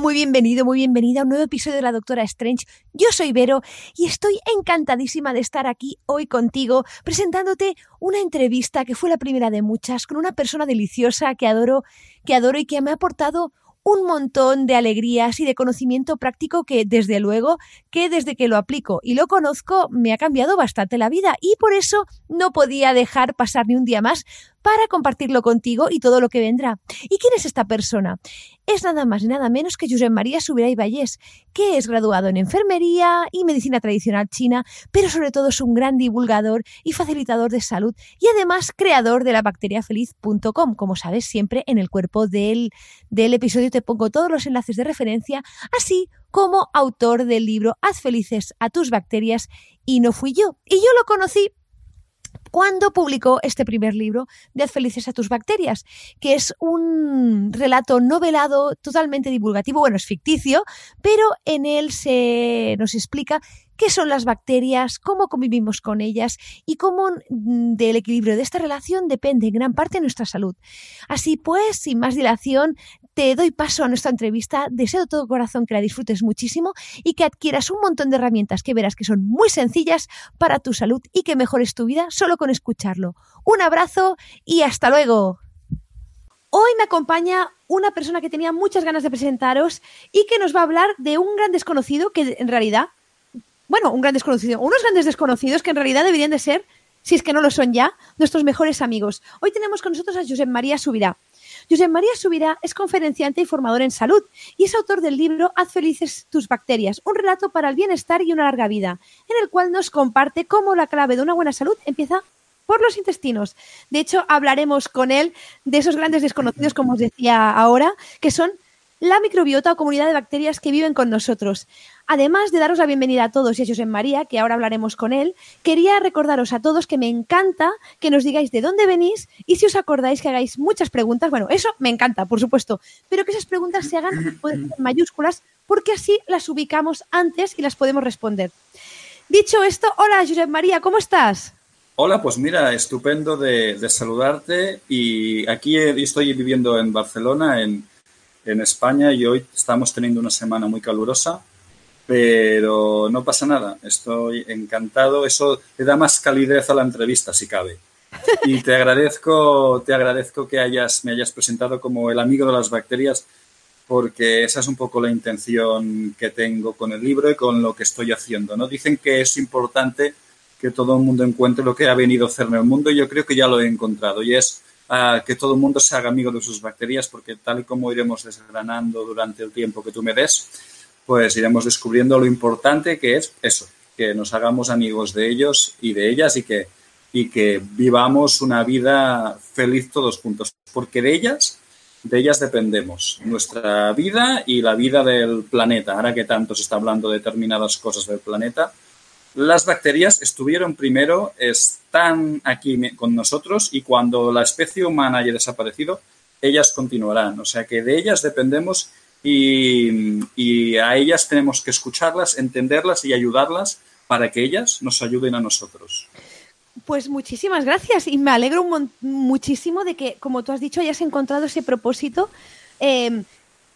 Muy bienvenido, muy bienvenida a un nuevo episodio de la Doctora Strange. Yo soy Vero y estoy encantadísima de estar aquí hoy contigo presentándote una entrevista que fue la primera de muchas con una persona deliciosa que adoro, que adoro y que me ha aportado un montón de alegrías y de conocimiento práctico que desde luego que desde que lo aplico y lo conozco me ha cambiado bastante la vida y por eso no podía dejar pasar ni un día más para compartirlo contigo y todo lo que vendrá. ¿Y quién es esta persona? Es nada más y nada menos que Josep María Subirá y Vallés, que es graduado en enfermería y medicina tradicional china, pero sobre todo es un gran divulgador y facilitador de salud y además creador de la bacteriafeliz.com. Como sabes, siempre en el cuerpo del, del episodio te pongo todos los enlaces de referencia, así como autor del libro Haz felices a tus bacterias y no fui yo. Y yo lo conocí cuando publicó este primer libro de felices a tus bacterias, que es un relato novelado totalmente divulgativo, bueno, es ficticio, pero en él se nos explica qué son las bacterias, cómo convivimos con ellas y cómo mm, del equilibrio de esta relación depende en gran parte nuestra salud. Así pues, sin más dilación, te doy paso a nuestra entrevista. Deseo de todo corazón que la disfrutes muchísimo y que adquieras un montón de herramientas que verás que son muy sencillas para tu salud y que mejores tu vida solo con escucharlo. Un abrazo y hasta luego. Hoy me acompaña una persona que tenía muchas ganas de presentaros y que nos va a hablar de un gran desconocido que en realidad bueno, un gran desconocido, unos grandes desconocidos que en realidad deberían de ser, si es que no lo son ya, nuestros mejores amigos. Hoy tenemos con nosotros a Josep María Subirá. Josep María Subirá es conferenciante y formador en salud y es autor del libro Haz felices tus bacterias, un relato para el bienestar y una larga vida, en el cual nos comparte cómo la clave de una buena salud empieza por los intestinos. De hecho, hablaremos con él de esos grandes desconocidos, como os decía ahora, que son la microbiota o comunidad de bacterias que viven con nosotros. Además de daros la bienvenida a todos y a José María, que ahora hablaremos con él, quería recordaros a todos que me encanta que nos digáis de dónde venís y si os acordáis que hagáis muchas preguntas. Bueno, eso me encanta, por supuesto, pero que esas preguntas se hagan en mayúsculas porque así las ubicamos antes y las podemos responder. Dicho esto, hola José María, ¿cómo estás? Hola, pues mira, estupendo de, de saludarte y aquí estoy viviendo en Barcelona, en, en España y hoy estamos teniendo una semana muy calurosa pero no pasa nada, estoy encantado, eso le da más calidez a la entrevista si cabe. Y te agradezco, te agradezco que hayas, me hayas presentado como el amigo de las bacterias, porque esa es un poco la intención que tengo con el libro y con lo que estoy haciendo. ¿no? Dicen que es importante que todo el mundo encuentre lo que ha venido a hacer en el mundo y yo creo que ya lo he encontrado y es uh, que todo el mundo se haga amigo de sus bacterias porque tal y como iremos desgranando durante el tiempo que tú me des, pues iremos descubriendo lo importante que es eso, que nos hagamos amigos de ellos y de ellas y que, y que vivamos una vida feliz todos juntos, porque de ellas, de ellas dependemos, nuestra vida y la vida del planeta. Ahora que tanto se está hablando de determinadas cosas del planeta, las bacterias estuvieron primero, están aquí con nosotros y cuando la especie humana haya desaparecido, ellas continuarán. O sea que de ellas dependemos y, a ellas tenemos que escucharlas, entenderlas y ayudarlas para que ellas nos ayuden a nosotros. Pues muchísimas gracias y me alegro muchísimo de que, como tú has dicho, hayas encontrado ese propósito em,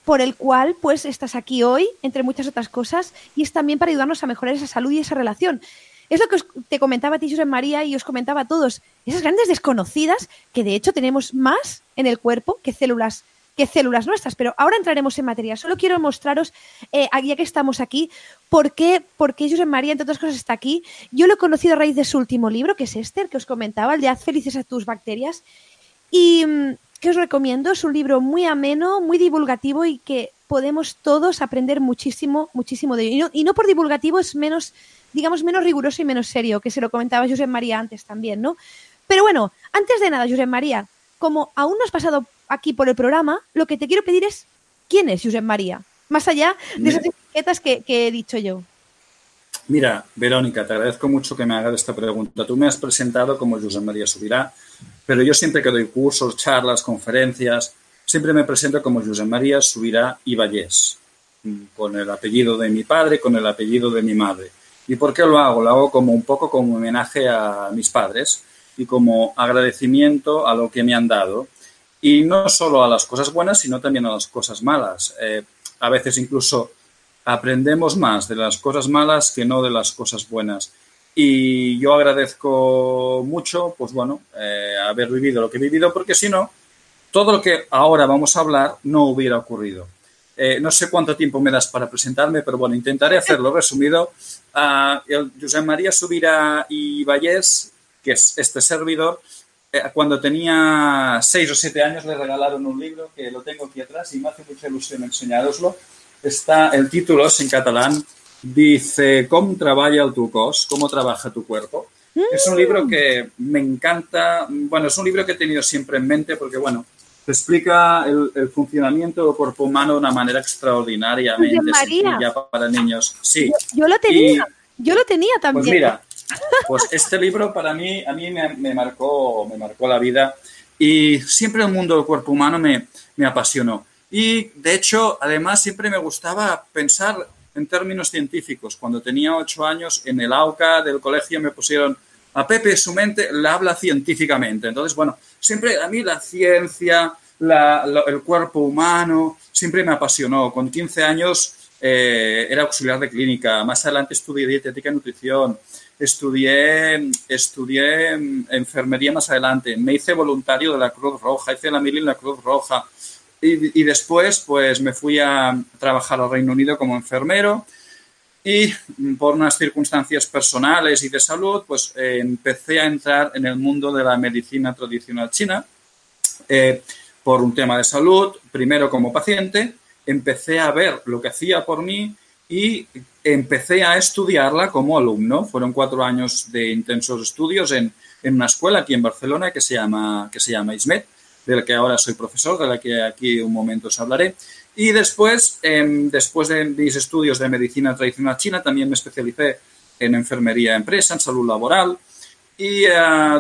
por el cual pues estás aquí hoy, entre muchas otras cosas, y es también para ayudarnos a mejorar esa salud y esa relación. Es lo que te comentaba a ti, José María, y os comentaba a todos, esas grandes desconocidas que de hecho tenemos más en el cuerpo que células que células nuestras. Pero ahora entraremos en materia. Solo quiero mostraros, eh, ya que estamos aquí, por qué, por José María, entre otras cosas, está aquí. Yo lo he conocido a raíz de su último libro, que es Esther, que os comentaba, el de Haz felices a tus bacterias. Y mm, que os recomiendo, es un libro muy ameno, muy divulgativo y que podemos todos aprender muchísimo, muchísimo de ello. Y no, por divulgativo es menos, digamos, menos riguroso y menos serio, que se lo comentaba José María antes también, ¿no? Pero bueno, antes de nada, José María, como aún no has pasado aquí por el programa, lo que te quiero pedir es, ¿quién es José María? Más allá de esas etiquetas que, he dicho yo. Mira, Verónica, te agradezco mucho que me hagas esta pregunta. Tú me has presentado como José María Subirá, pero yo siempre que doy cursos, charlas, conferencias, siempre me presento como José María Subirá y Vallés, con el apellido de mi padre, con el apellido de mi madre. ¿Y por qué lo hago? Lo hago como un poco como homenaje a mis padres y como agradecimiento a lo que me han dado. Y no solo a las cosas buenas, sino también a las cosas malas. Eh, a veces incluso aprendemos más de las cosas malas que no de las cosas buenas. Y yo agradezco mucho, pues bueno, eh, haber vivido lo que he vivido, porque si no, todo lo que ahora vamos a hablar no hubiera ocurrido. Eh, no sé cuánto tiempo me das para presentarme, pero bueno, intentaré hacerlo resumido. Uh, el José María Subira y Vallés, que es este servidor, eh, cuando tenía seis o siete años le regalaron un libro que lo tengo aquí atrás y me hace mucha ilusión enseñaroslo. Está, el título es en catalán, dice ¿Cómo trabaja tu cos? ¿Cómo trabaja tu cuerpo? Es un libro que me encanta, bueno, es un libro que he tenido siempre en mente porque, bueno, te explica el, funcionamiento del cuerpo humano de una manera extraordinariamente sencilla para niños. Sí. Yo, lo tenía, yo lo tenía pues también. Pues mira, pues este libro para mí, a mí me, marcó, me marcó la vida y siempre el mundo del cuerpo humano me, me apasionó. Y de hecho, además, siempre me gustaba pensar en términos científicos. Cuando tenía ocho años, en el AUCA del colegio me pusieron a Pepe su mente la habla científicamente. Entonces, bueno, siempre a mí la ciencia, el cuerpo humano, siempre me apasionó. Con 15 años eh, era auxiliar de clínica, más adelante estudié dietética y nutrición, estudié, estudié enfermería más adelante, me hice voluntario de la Cruz Roja, hice la mil en la Cruz Roja. Y, después, pues me fui a trabajar al Reino Unido como enfermero y por unas circunstancias personales y de salud, pues eh, empecé a entrar en el mundo de la medicina tradicional china. Eh, por un tema de salud, primero como paciente, empecé a ver lo que hacía por mí y empecé a estudiarla como alumno. Fueron cuatro años de intensos estudios en, en una escuela aquí en Barcelona que se llama, que se llama ISMET, de la que ahora soy profesor, de la que aquí un momento os hablaré. Y después, em, después de mis estudios de medicina tradicional china, también me especialicé en enfermería empresa, en salud laboral. Y eh,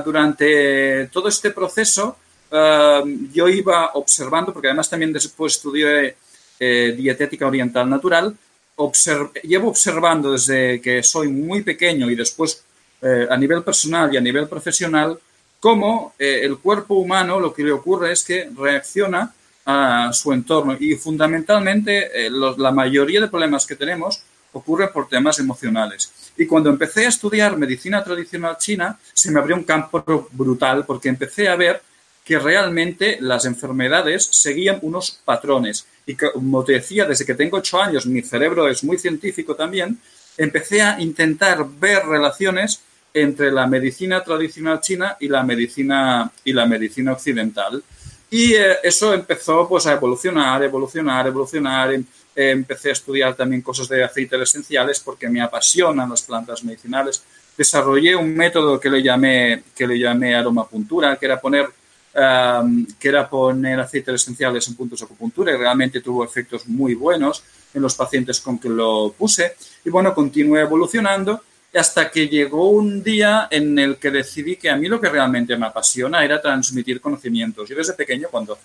durante todo este proceso, eh, yo iba observando, porque además también después estudié eh, dietética oriental natural, llevo observando desde que soy muy pequeño y después a nivel personal y a nivel profesional, cómo el cuerpo humano lo que le ocurre es que reacciona a su entorno. Y fundamentalmente eh, la mayoría de problemas que tenemos ocurren por temas emocionales. Y cuando empecé a estudiar medicina tradicional china, se me abrió un campo brutal porque empecé a ver que realmente las enfermedades seguían unos patrones. Y como te decía, desde que tengo ocho años, mi cerebro es muy científico también, empecé a intentar ver relaciones entre la medicina tradicional china y la medicina, y la medicina occidental. Y eh, eso empezó pues a evolucionar, evolucionar, evolucionar. Em, empecé a estudiar también cosas de aceites esenciales porque me apasionan las plantas medicinales. Desarrollé un método que le llamé, que le llamé aromapuntura, que era poner que era poner aceites esenciales en puntos de acupuntura y realmente tuvo efectos muy buenos en los pacientes con que lo puse. Y bueno, continué evolucionando hasta que llegó un día en el que decidí que a mí lo que realmente me apasiona era transmitir conocimientos. Yo desde pequeño, cuando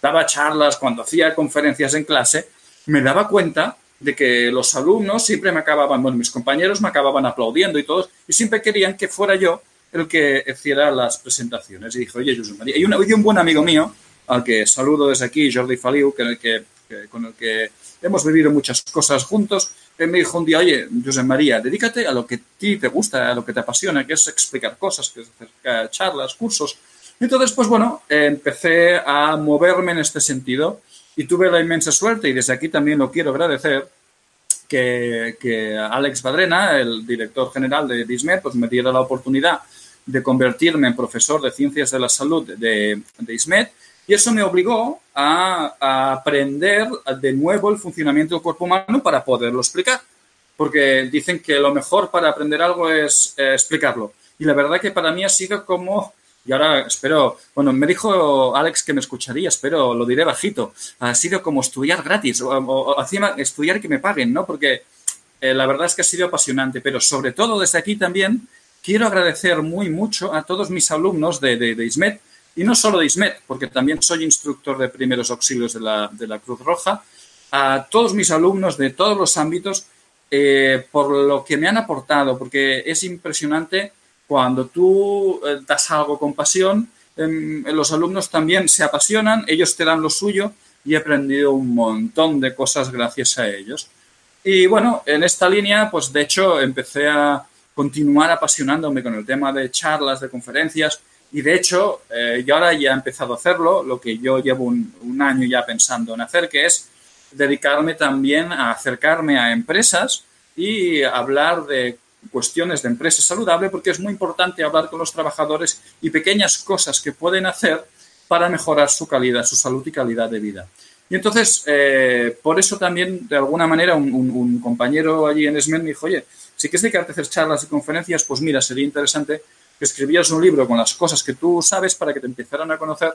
daba charlas, cuando hacía conferencias en clase, me daba cuenta de que los alumnos siempre me acababan, bueno, mis compañeros me acababan aplaudiendo y todos, y siempre querían que fuera yo el que hiciera las presentaciones. Y dije, oye, Jesús María, y, un buen amigo mío, al que saludo desde aquí, Jordi Faliu, que, con el que hemos vivido muchas cosas juntos, me dijo un día, oye, José María, dedícate a lo que a ti te gusta, a lo que te apasiona, que es explicar cosas, que es hacer charlas, cursos. Entonces, pues bueno, empecé a moverme en este sentido Y tuve la inmensa suerte, y desde aquí también lo quiero agradecer, que, que Alex Badrena, el director general de Dismed, pues me diera la oportunidad de convertirme en profesor de ciencias de la salud de, de ISMED y eso me obligó a, aprender de nuevo el funcionamiento del cuerpo humano para poderlo explicar. Porque dicen que lo mejor para aprender algo es eh, explicarlo. Y la verdad que para mí ha sido como, y ahora espero, bueno, me dijo Alex que me escucharía, espero, lo diré bajito, ha sido como estudiar gratis, o, o estudiar que me paguen, ¿no? Porque eh, la verdad es que ha sido apasionante, pero sobre todo desde aquí también quiero agradecer muy mucho a todos mis alumnos de, de, de y no solo de ISMED, porque también soy instructor de primeros auxilios de la, de la Cruz Roja, a todos mis alumnos de todos los ámbitos eh, por lo que me han aportado, porque es impresionante cuando tú eh, das algo con pasión, eh, los alumnos también se apasionan, ellos te dan lo suyo y he aprendido un montón de cosas gracias a ellos. Y bueno, en esta línea, pues de hecho empecé a continuar apasionándome con el tema de charlas, de conferencias, y de hecho, eh, yo ahora ya he empezado a hacerlo, lo que yo llevo un, año ya pensando en hacer, que es dedicarme también a acercarme a empresas y hablar de cuestiones de empresa saludable, porque es muy importante hablar con los trabajadores y pequeñas cosas que pueden hacer para mejorar su calidad, su salud y calidad de vida. Y entonces, eh, por eso también, de alguna manera, un, un, un compañero allí en SMEN me dijo, oye, si quieres dedicarte a hacer charlas y conferencias, pues mira, sería interesante que escribieras un libro con las cosas que tú sabes para que te empezaran a conocer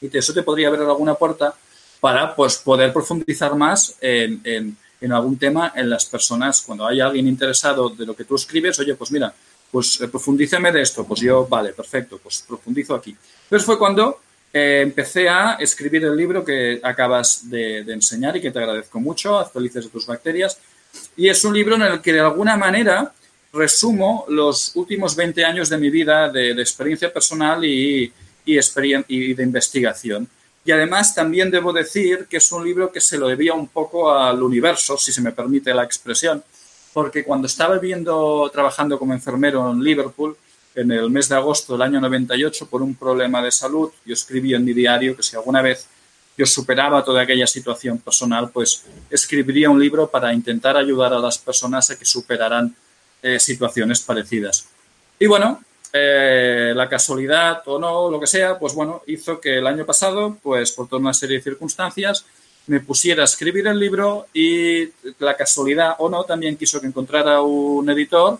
y eso te podría abrir alguna puerta para pues, poder profundizar más en, en, algún tema en las personas. Cuando hay alguien interesado de lo que tú escribes, oye, pues mira, pues eh, profundíceme de esto. Pues yo, vale, perfecto, pues profundizo aquí. Entonces fue cuando eh, empecé a escribir el libro que acabas de, de enseñar y que te agradezco mucho, felices de tus bacterias. Y es un libro en el que de alguna manera resumo los últimos 20 años de mi vida de, de experiencia personal y, y, experien y, de investigación. Y además también debo decir que es un libro que se lo debía un poco al universo, si se me permite la expresión, porque cuando estaba viendo, trabajando como enfermero en Liverpool, en el mes de agosto del año 98, por un problema de salud, yo escribí en mi diario que si alguna vez yo superaba toda aquella situación personal, pues escribiría un libro para intentar ayudar a las personas a que superaran eh, situaciones parecidas. Y bueno, eh, la casualidad o no, lo que sea, pues bueno, hizo que el año pasado, pues por toda una serie de circunstancias, me pusiera a escribir el libro y la casualidad o no también quiso que encontrara un editor,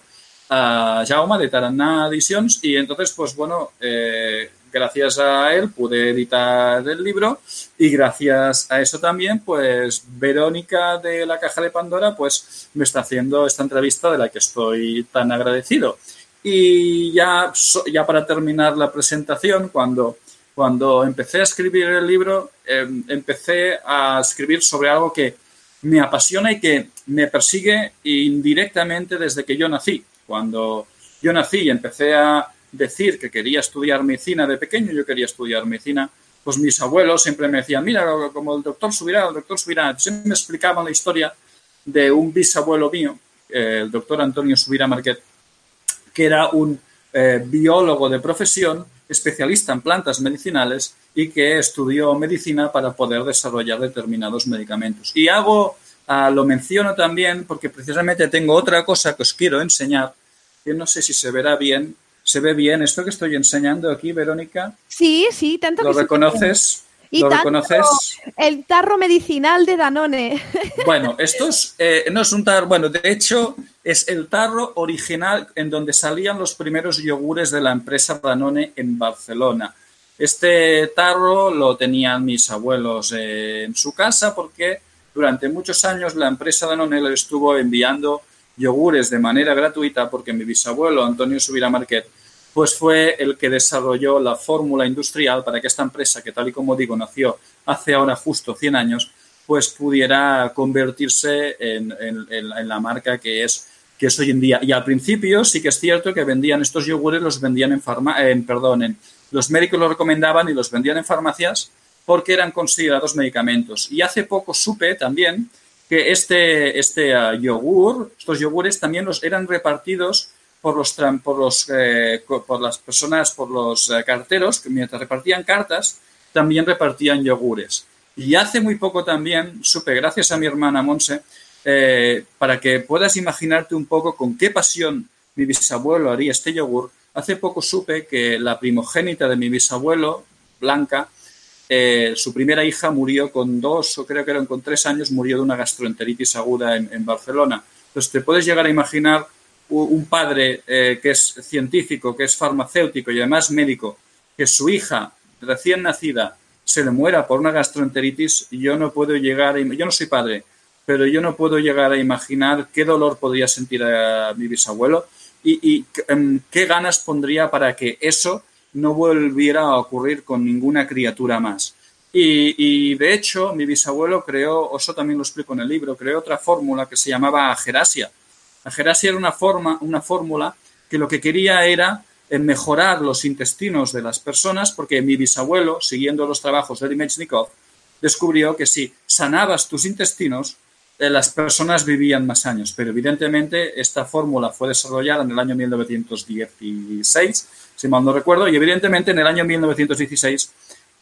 a Jaume de Taraná Editions, y entonces, pues bueno, eh, gracias a él pude editar el libro y gracias a eso también, pues Verónica de la Caja de Pandora, pues me está haciendo esta entrevista de la que estoy tan agradecido. Y ya, ya para terminar la presentación, cuando, cuando empecé a escribir el libro, eh, empecé a escribir sobre algo que me apasiona y que me persigue indirectamente desde que yo nací. Cuando yo nací y empecé a, decir que quería estudiar medicina de pequeño, yo quería estudiar medicina, pues mis abuelos siempre me decían, mira, como el doctor subirá, el doctor subirá. Siempre me explicaban la historia de un bisabuelo mío, el doctor Antonio Subira Marquet, que era un eh, biólogo de profesión, especialista en plantas medicinales y que estudió medicina para poder desarrollar determinados medicamentos. Y hago, uh, lo menciono también porque precisamente tengo otra cosa que os quiero enseñar, que no sé si se verá bien, ¿Se ve bien esto que estoy enseñando aquí, Verónica? Sí, sí, tanto ¿Lo que reconoces? Y ¿Lo tanto reconoces? el tarro medicinal de Danone. Bueno, esto es, eh, no es un tarro, bueno, de hecho es el tarro original en donde salían los primeros yogures de la empresa Danone en Barcelona. Este tarro lo tenían mis abuelos eh, en su casa porque durante muchos años la empresa Danone le estuvo enviando yogures de manera gratuita porque mi bisabuelo Antonio Subira Marquet pues fue el que desarrolló la fórmula industrial para que esta empresa, que tal y como digo nació hace ahora justo 100 años, pues pudiera convertirse en, en, en la marca que es, que es hoy en día. Y al principio sí que es cierto que vendían estos yogures, los vendían en, farma, en perdón, en, los médicos los recomendaban y los vendían en farmacias porque eran considerados medicamentos. Y hace poco supe también que este, este uh, yogur, estos yogures también los eran repartidos por los, por los eh, por las personas, por los eh, carteros, que mientras repartían cartas, también repartían yogures. Y hace muy poco también supe, gracias a mi hermana Monse, eh, para que puedas imaginarte un poco con qué pasión mi bisabuelo haría este yogur, hace poco supe que la primogénita de mi bisabuelo, Blanca, eh, su primera hija murió con dos, o creo que eran con tres años, murió de una gastroenteritis aguda en, Barcelona. Entonces, te puedes llegar a imaginar un padre eh, que es científico, que es farmacéutico y además médico, que su hija recién nacida se le muera por una gastroenteritis, yo no puedo llegar, a, yo no soy padre, pero yo no puedo llegar a imaginar qué dolor podría sentir a mi bisabuelo y, em, qué ganas pondría para que eso no volviera a ocurrir con ninguna criatura más. Y, de hecho, mi bisabuelo creó, eso también lo explico en el libro, creó otra fórmula que se llamaba agerasia. Agerasia era una, forma, una fórmula que lo que quería era eh, mejorar los intestinos de las personas, porque mi bisabuelo, siguiendo los trabajos de Dimechnikov, descubrió que si sanabas tus intestinos, eh, las personas vivían más años. Pero evidentemente esta fórmula fue desarrollada en el año 1916 si mal no recuerdo, y evidentemente en el año 1916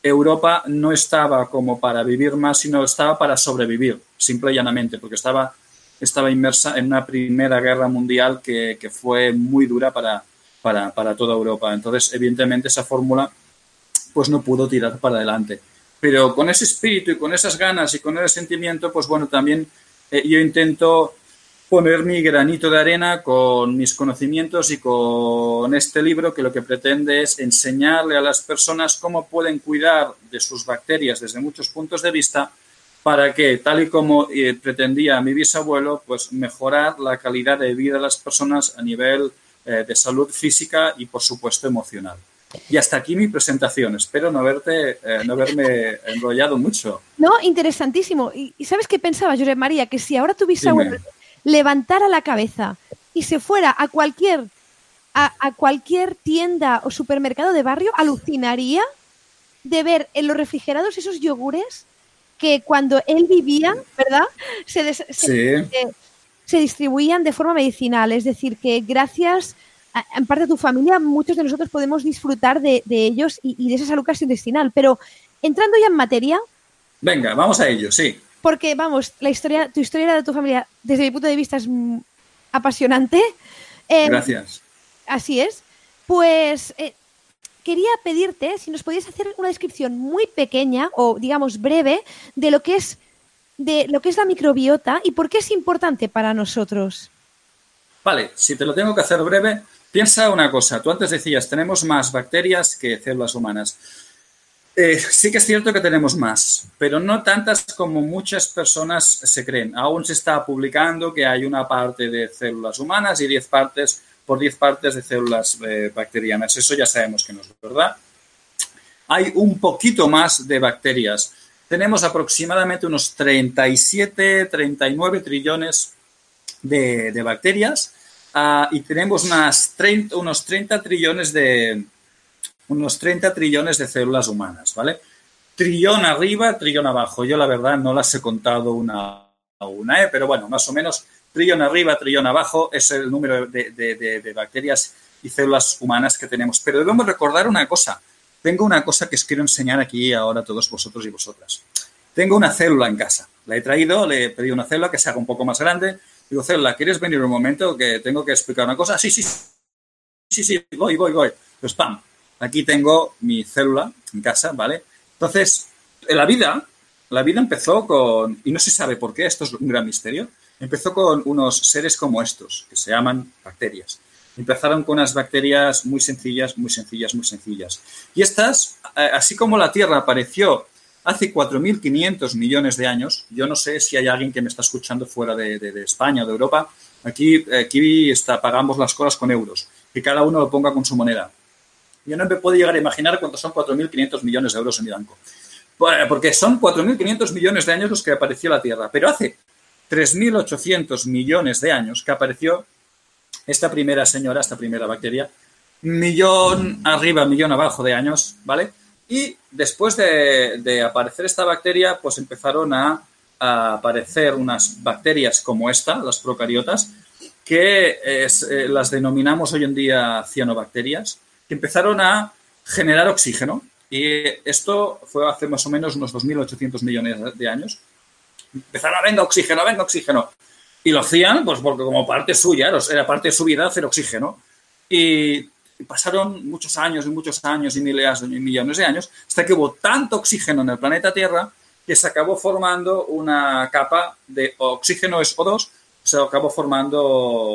Europa no estaba como para vivir más, sino estaba para sobrevivir, simple y llanamente, porque estaba, estaba inmersa en una primera guerra mundial que, fue muy dura para, para, toda Europa. Entonces, evidentemente, esa fórmula pues no pudo tirar para adelante. Pero con ese espíritu y con esas ganas y con ese sentimiento, pues bueno, también eh, yo intento poner mi granito de arena con mis conocimientos y con este libro que lo que pretende es enseñarle a las personas cómo pueden cuidar de sus bacterias desde muchos puntos de vista para que, tal y como eh, pretendía mi bisabuelo, pues mejorar la calidad de vida de las personas a nivel eh, de salud física y, por supuesto, emocional. Y hasta aquí mi presentación. Espero no, haberte, eh, no haberme enrollado mucho. No, interesantísimo. ¿Y, sabes qué pensaba, José María? Que si ahora tu bisabuelo levantara la cabeza y se fuera a cualquier, a, cualquier tienda o supermercado de barrio, alucinaría de ver en los refrigerados esos yogures que cuando él vivía, ¿verdad? Se, se, distribuían de forma medicinal. Es decir, que gracias, en parte a tu familia, muchos de nosotros podemos disfrutar de, ellos y, y, de esa salud gastrointestinal. Pero entrando ya en materia. Venga, vamos a ello, sí porque, vamos, la historia, tu historia de tu familia, desde mi punto de vista, es apasionante. Em, Gracias. Así es. Pues eh, quería pedirte si nos podías hacer una descripción muy pequeña o, digamos, breve de lo que es de lo que es la microbiota y por qué es importante para nosotros. Vale, si te lo tengo que hacer breve, piensa una cosa. Tú antes decías, tenemos más bacterias que células humanas. Eh, sí que es cierto que tenemos más, pero no tantas como muchas personas se creen. Aún se está publicando que hay una parte de células humanas y 10 partes por 10 partes de células eh, bacterianas. Eso ya sabemos que no es verdad. Hay un poquito más de bacterias. Tenemos aproximadamente unos 37, 39 trillones de, bacterias ah, y tenemos unas 30, unos 30 trillones de, unos 30 trillones de células humanas, ¿vale? Trillón arriba, trillón abajo. Yo la verdad no las he contado una a una, ¿eh? pero bueno, más o menos trillón arriba, trillón abajo es el número de, bacterias y células humanas que tenemos. Pero debemos recordar una cosa. Tengo una cosa que os quiero enseñar aquí ahora a todos vosotros y vosotras. Tengo una célula en casa. La he traído, le he pedido una célula que se haga un poco más grande. Digo, célula, ¿quieres venir un momento que tengo que explicar una cosa? Sí, sí, sí, sí, voy, voy, voy. Pues pam, Aquí tengo mi célula en casa, ¿vale? Entonces, la vida, la vida empezó con, y no se sabe por qué, esto es un gran misterio, empezó con unos seres como estos, que se llaman bacterias. Empezaron con unas bacterias muy sencillas, muy sencillas, muy sencillas. Y estas, eh, así como la Tierra apareció hace 4.500 millones de años, yo no sé si hay alguien que me está escuchando fuera de, España o de Europa, aquí, aquí está, pagamos las cosas con euros, que cada uno lo ponga con su moneda. Yo no me puedo llegar a imaginar cuántos son 4.500 millones de euros en mi banco. Porque son 4.500 millones de años los que apareció la Tierra. Pero hace 3.800 millones de años que apareció esta primera señora, esta primera bacteria, millón arriba, millón abajo de años, ¿vale? Y después de, aparecer esta bacteria, pues empezaron a, aparecer unas bacterias como esta, las procariotas, que eh, las denominamos hoy en día cianobacterias, empezaron a generar oxígeno. Y esto fue hace más o menos unos 2.800 millones de años. Empezaron a venga oxígeno, venga oxígeno. Y lo hacían, pues porque como parte suya, era parte de su vida hacer oxígeno. Y pasaron muchos años y muchos años y miles y millones de años hasta que hubo tanto oxígeno en el planeta Tierra que se acabó formando una capa de oxígeno es O2, se acabó formando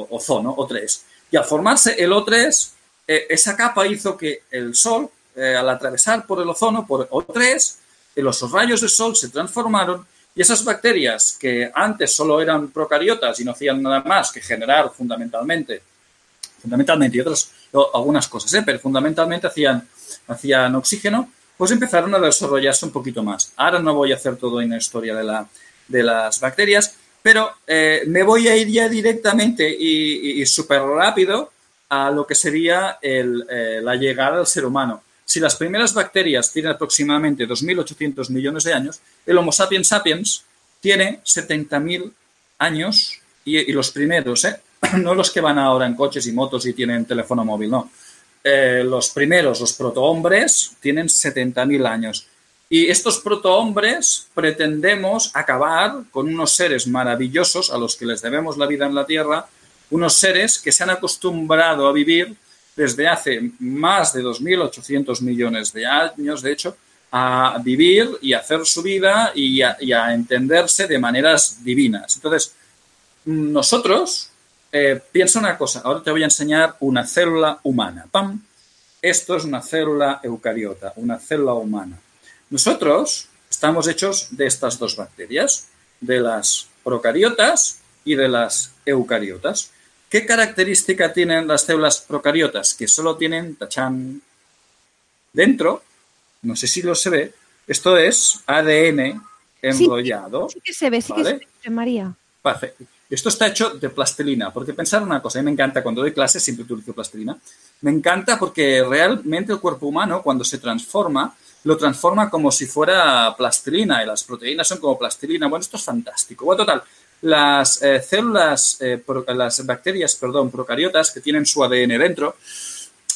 ozono, O3. Y al formarse el O3, eh, esa capa hizo que el Sol, eh, al atravesar por el ozono, por O3, eh, los rayos del Sol se transformaron y esas bacterias que antes solo eran procariotas y no hacían nada más que generar fundamentalmente, fundamentalmente y otras algunas cosas, pero fundamentalmente hacían, hacían oxígeno, pues empezaron a desarrollarse un poquito más. Ahora no voy a hacer todo en la historia de, la, de las bacterias, pero eh, me voy a ir ya directamente y, súper rápido a lo que sería eh, la llegada al ser humano. Si las primeras bacterias tienen aproximadamente 2.800 millones de años, el Homo sapiens sapiens tiene 70.000 años y, los primeros, ¿eh? no los que van ahora en coches y motos y tienen teléfono móvil, no. Eh, los primeros, los protohombres, tienen 70.000 años. Y estos protohombres pretendemos acabar con unos seres maravillosos a los que les debemos la vida en la Tierra, unos seres que se han acostumbrado a vivir desde hace más de 2.800 millones de años, de hecho, a vivir y a hacer su vida y a, entenderse de maneras divinas. Entonces, nosotros, eh, piensa una cosa, ahora te voy a enseñar una célula humana. ¡Pam! Esto es una célula eucariota, una célula humana. Nosotros estamos hechos de estas dos bacterias, de las procariotas y de las eucariotas. ¿Qué característica tienen las células procariotas? Que solo tienen, tachán, dentro, no sé si lo se ve, esto es ADN enrollado. Sí, que se ve, sí que se ve, María. Perfecto. Esto está hecho de plastilina, porque pensar una cosa, a mí me encanta cuando doy clases, siempre utilizo plastilina, me encanta porque realmente el cuerpo humano cuando se transforma, lo transforma como si fuera plastilina y las proteínas son como plastilina. Bueno, esto es fantástico. Bueno, total, las eh, células, eh, las bacterias, perdón, procariotas que tienen su ADN dentro,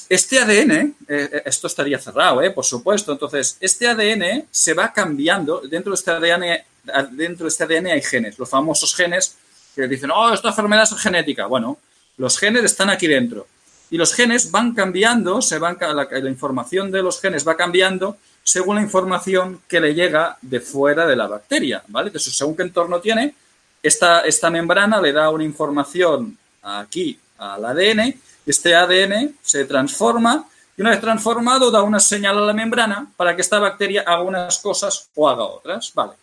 este ADN, eh, esto estaría cerrado, por supuesto, entonces, este ADN se va cambiando, dentro de este ADN, dentro de este ADN hay genes, los famosos genes que dicen, oh, esta enfermedad es genética. Bueno, los genes están aquí dentro. Y los genes van cambiando, se van, la, la información de los genes va cambiando según la información que le llega de fuera de la bacteria, ¿vale? Entonces, según qué entorno tiene, esta, esta membrana le da una información aquí al ADN, este ADN se transforma y una vez transformado da una señal a la membrana para que esta bacteria haga unas cosas o haga otras, ¿vale?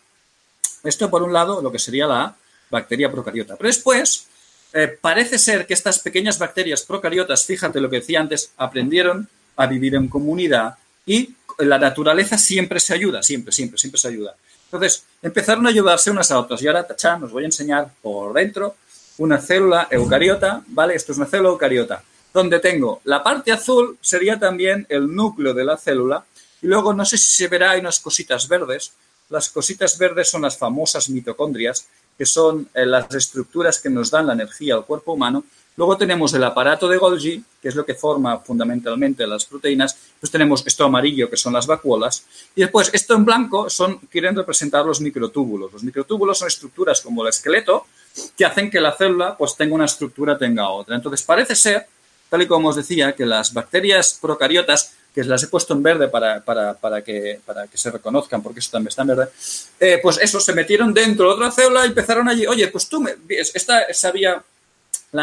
Esto por un lado, lo que sería la bacteria procariota. Pero después, eh, parece ser que estas pequeñas bacterias procariotas, fíjate lo que decía antes, aprendieron a vivir en comunidad y la naturaleza siempre se ayuda, siempre, siempre, siempre se ayuda. Entonces, empezaron a ayudarse unas a otras. Y ahora, tachán, os voy a enseñar por dentro una célula eucariota, ¿vale? Esto es una célula eucariota, donde tengo la parte azul, sería también el núcleo de la célula, y luego no sé si se verá, hay unas cositas verdes. Las cositas verdes son las famosas mitocondrias, que son eh, las estructuras que nos dan la energía al cuerpo humano. Luego tenemos el aparato de Golgi, que es lo que forma fundamentalmente las proteínas. Pues tenemos esto amarillo, que son las vacuolas. Y después, esto en blanco, son, quieren representar los microtúbulos. Los microtúbulos son estructuras como el esqueleto, que hacen que la célula pues, tenga una estructura, tenga otra. Entonces, parece ser, tal y como os decía, que las bacterias procariotas que las he puesto en verde para, que, para que se reconozcan, porque eso también está en verde, eh, pues eso, se metieron dentro de otra célula y empezaron allí, oye, pues tú, me, esta, sabía,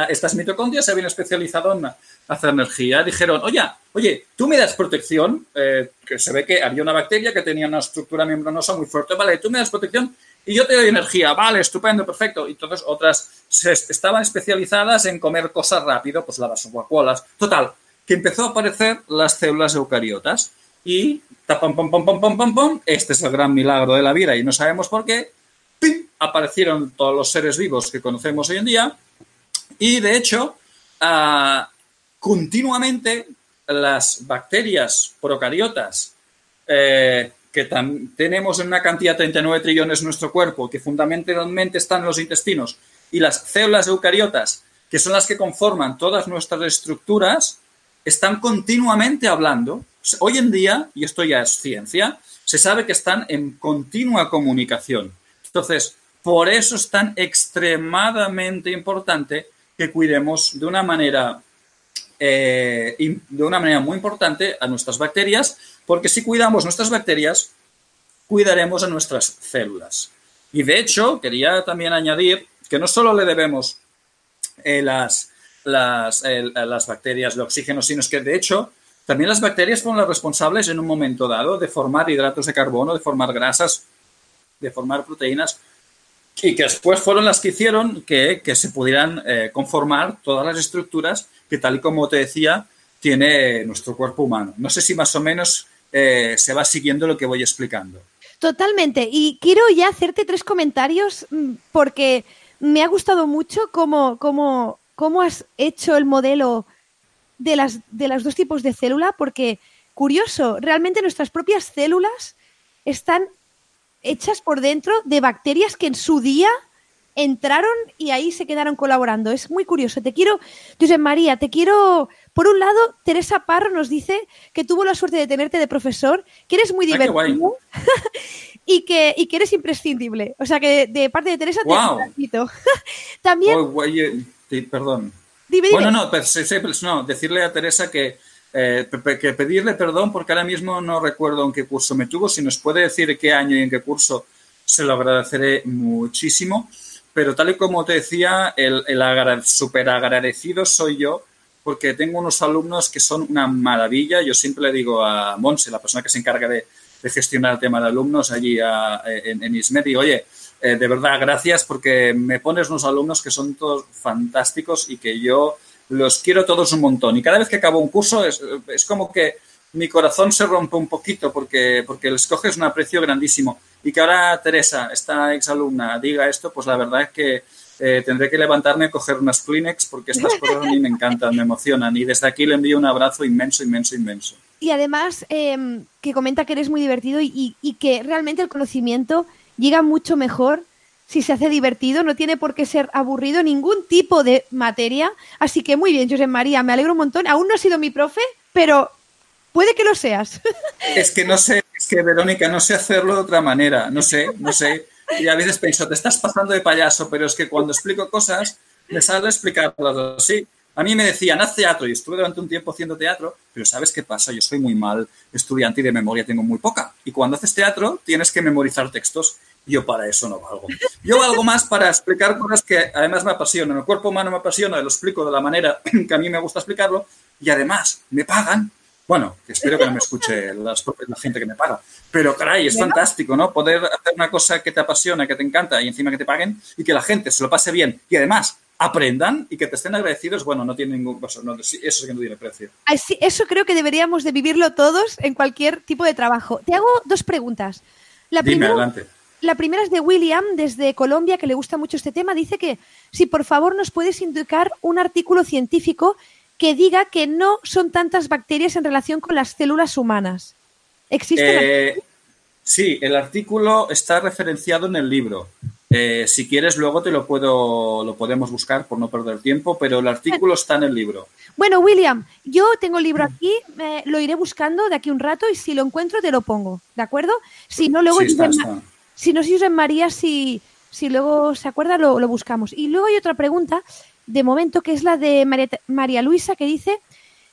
estas mitocondrias se habían especializado en hacer energía, dijeron, oye, oye, tú me das protección, eh, que se ve que había una bacteria que tenía una estructura membranosa muy fuerte, vale, tú me das protección y yo te doy energía, vale, estupendo, perfecto. Y entonces otras estaban especializadas en comer cosas rápido, pues las vacuolas. Total, que empezó a aparecer las células eucariotas y pam, pam, pam, pam, pam, pam, este es el gran milagro de la vida y no sabemos por qué, ¡pim! aparecieron todos los seres vivos que conocemos hoy en día y de hecho ah, continuamente las bacterias procariotas eh, que tenemos en una cantidad de 39 trillones en nuestro cuerpo, que fundamentalmente están en los intestinos, y las células eucariotas, que son las que conforman todas nuestras estructuras, están continuamente hablando. Hoy en día, y esto ya es ciencia, se sabe que están en continua comunicación. Entonces, por eso es tan extremadamente importante que cuidemos de una manera eh, de una manera muy importante a nuestras bacterias, porque si cuidamos nuestras bacterias, cuidaremos a nuestras células. Y de hecho, quería también añadir que no solo le debemos eh, las, las, las bacterias de oxígeno, sino que de hecho también las bacterias fueron las responsables en un momento dado de formar hidratos de carbono, de formar grasas, de formar proteínas y que después fueron las que hicieron que, se pudieran eh, conformar todas las estructuras que, tal y como te decía, tiene nuestro cuerpo humano. No sé si más o menos eh, se va siguiendo lo que voy explicando. Totalmente. Y quiero ya hacerte tres comentarios mm, porque me ha gustado mucho cómo, cómo, cómo has hecho el modelo de las, de los dos tipos de célula, porque, curioso, realmente nuestras propias células están hechas por dentro de bacterias que en su día entraron y ahí se quedaron colaborando. Es muy curioso. Te quiero, José María, te quiero. Por un lado, Teresa Parro nos dice que tuvo la suerte de tenerte de profesor, que eres muy ah, divertido y, que, y que eres imprescindible. O sea que de parte de Teresa te. También. Oh, perdón. Bueno, no, no, decirle a Teresa que eh, que pedirle perdón porque ahora mismo no recuerdo en qué curso me tuvo. Si nos puede decir qué año y en qué curso, se lo agradeceré muchísimo. Pero tal y como te decía, el, el súper agradecido soy yo porque tengo unos alumnos que son una maravilla. Yo siempre le digo a Monse, la persona que se encarga de, gestionar el tema de alumnos allí en, en ISMED, y oye, eh, de verdad, gracias porque me pones unos alumnos que son todos fantásticos y que yo los quiero todos un montón. Y cada vez que acabo un curso es, como que mi corazón se rompe un poquito porque, porque les coges un aprecio grandísimo. Y que ahora Teresa, esta exalumna, diga esto, pues la verdad es que eh, tendré que levantarme a coger unas Kleenex porque estas cosas a mí me encantan, me emocionan. Y desde aquí le envío un abrazo inmenso, inmenso, inmenso. Y además, em, que comenta que eres muy divertido y, y que realmente el conocimiento llega mucho mejor si se hace divertido, no tiene por qué ser aburrido ningún tipo de materia. Así que muy bien, José María, me alegro un montón. Aún no has sido mi profe, pero puede que lo seas. Es que no sé, es que Verónica, no sé hacerlo de otra manera, no sé, no sé. Y a veces pienso, te estás pasando de payaso, pero es que cuando explico cosas, me sale explicarlas así. A mí me decían, haz teatro, y estuve durante un tiempo haciendo teatro, pero ¿sabes qué pasa? Yo soy muy mal estudiante y de memoria tengo muy poca. Y cuando haces teatro, tienes que memorizar textos. Yo para eso no valgo. Yo valgo más para explicar cosas que además me apasionan. El cuerpo humano me apasiona, lo explico de la manera que a mí me gusta explicarlo y además me pagan. Bueno, espero que no me escuche la gente que me paga. Pero, caray, es fantástico, ¿no? Poder hacer una cosa que te apasiona, que te encanta y encima que te paguen y que la gente se lo pase bien y además aprendan y que te estén agradecidos, bueno, no tiene ningún... Eso, es que no tiene precio. Eso creo que deberíamos de vivirlo todos en cualquier tipo de trabajo. Te hago dos preguntas. La Dime, adelante. La primera es de William, desde Colombia, que le gusta mucho este tema. Dice que si por favor nos puedes indicar un artículo científico que diga que no son tantas bacterias en relación con las células humanas. ¿Existe? Eh, sí, el artículo está referenciado en el libro. Eh, si quieres, luego te lo puedo, lo podemos buscar por no perder tiempo, pero el artículo está en el libro. Bueno, William, yo tengo el libro aquí, lo iré buscando de aquí un rato y si lo encuentro te lo pongo, ¿de acuerdo? Si no, luego si no si en María, si, si luego se acuerda, lo, buscamos. Y luego hay otra pregunta, de momento, que es la de María, Luisa, que dice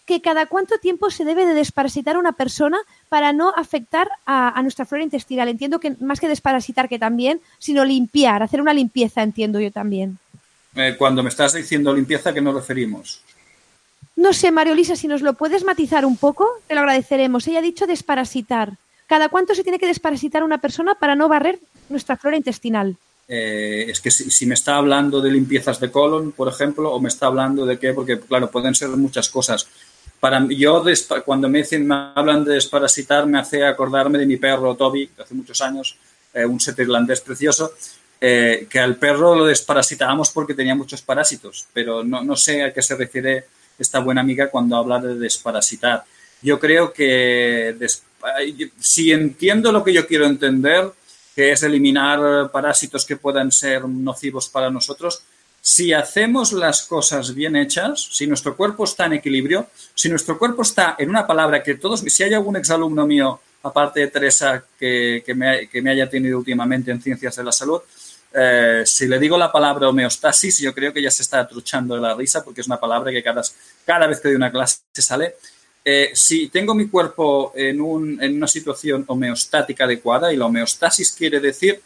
que cada cuánto tiempo se debe de desparasitar una persona para no afectar a, nuestra flora intestinal. Entiendo que más que desparasitar que también, sino limpiar, hacer una limpieza, entiendo yo también. Eh, cuando me estás diciendo limpieza, ¿a qué nos referimos? No sé, María Luisa, si nos lo puedes matizar un poco, te lo agradeceremos. Ella ha dicho desparasitar. ¿Cada cuánto se tiene que desparasitar una persona para no barrer nuestra flora intestinal? Eh, es que si, me está hablando de limpiezas de colon, por ejemplo, o me está hablando de qué, porque claro, pueden ser muchas cosas. Para yo, cuando me, dicen, me hablan de desparasitar, me hace acordarme de mi perro Toby, de hace muchos años, eh, un set irlandés precioso, eh, que al perro lo desparasitábamos porque tenía muchos parásitos, pero no, no sé a qué se refiere esta buena amiga cuando habla de desparasitar. Yo creo que si entiendo lo que yo quiero entender, que es eliminar parásitos que puedan ser nocivos para nosotros, si hacemos las cosas bien hechas, si nuestro cuerpo está en equilibrio, si nuestro cuerpo está en una palabra que todos, si hay algún exalumno mío, aparte de Teresa, que, que, me, que me, haya tenido últimamente en ciencias de la salud, eh, si le digo la palabra homeostasis, yo creo que ya se está truchando de la risa porque es una palabra que cada, cada vez que doy una clase sale. Eh, si tengo mi cuerpo en, un, en una situación homeostática adecuada, y la homeostasis quiere decir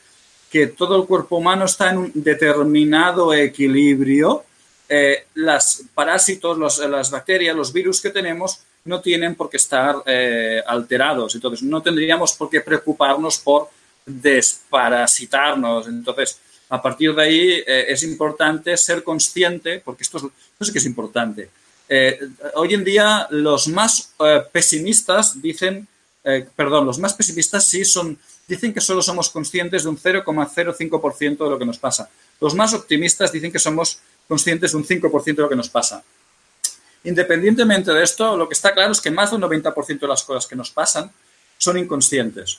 que todo el cuerpo humano está en un determinado equilibrio, eh, las parásitos, las bacterias, los virus que tenemos no tienen por qué estar eh, alterados. Entonces, no tendríamos por qué preocuparnos por desparasitarnos. Entonces, a partir de ahí eh, es importante ser consciente, porque esto, es, esto sí que es importante. Eh, hoy en día los más eh, pesimistas dicen, eh, perdón, los más pesimistas sí son, dicen que solo somos conscientes de un 0,05% de lo que nos pasa. Los más optimistas dicen que somos conscientes de un 5% de lo que nos pasa. Independientemente de esto, lo que está claro es que más del 90% de las cosas que nos pasan son inconscientes.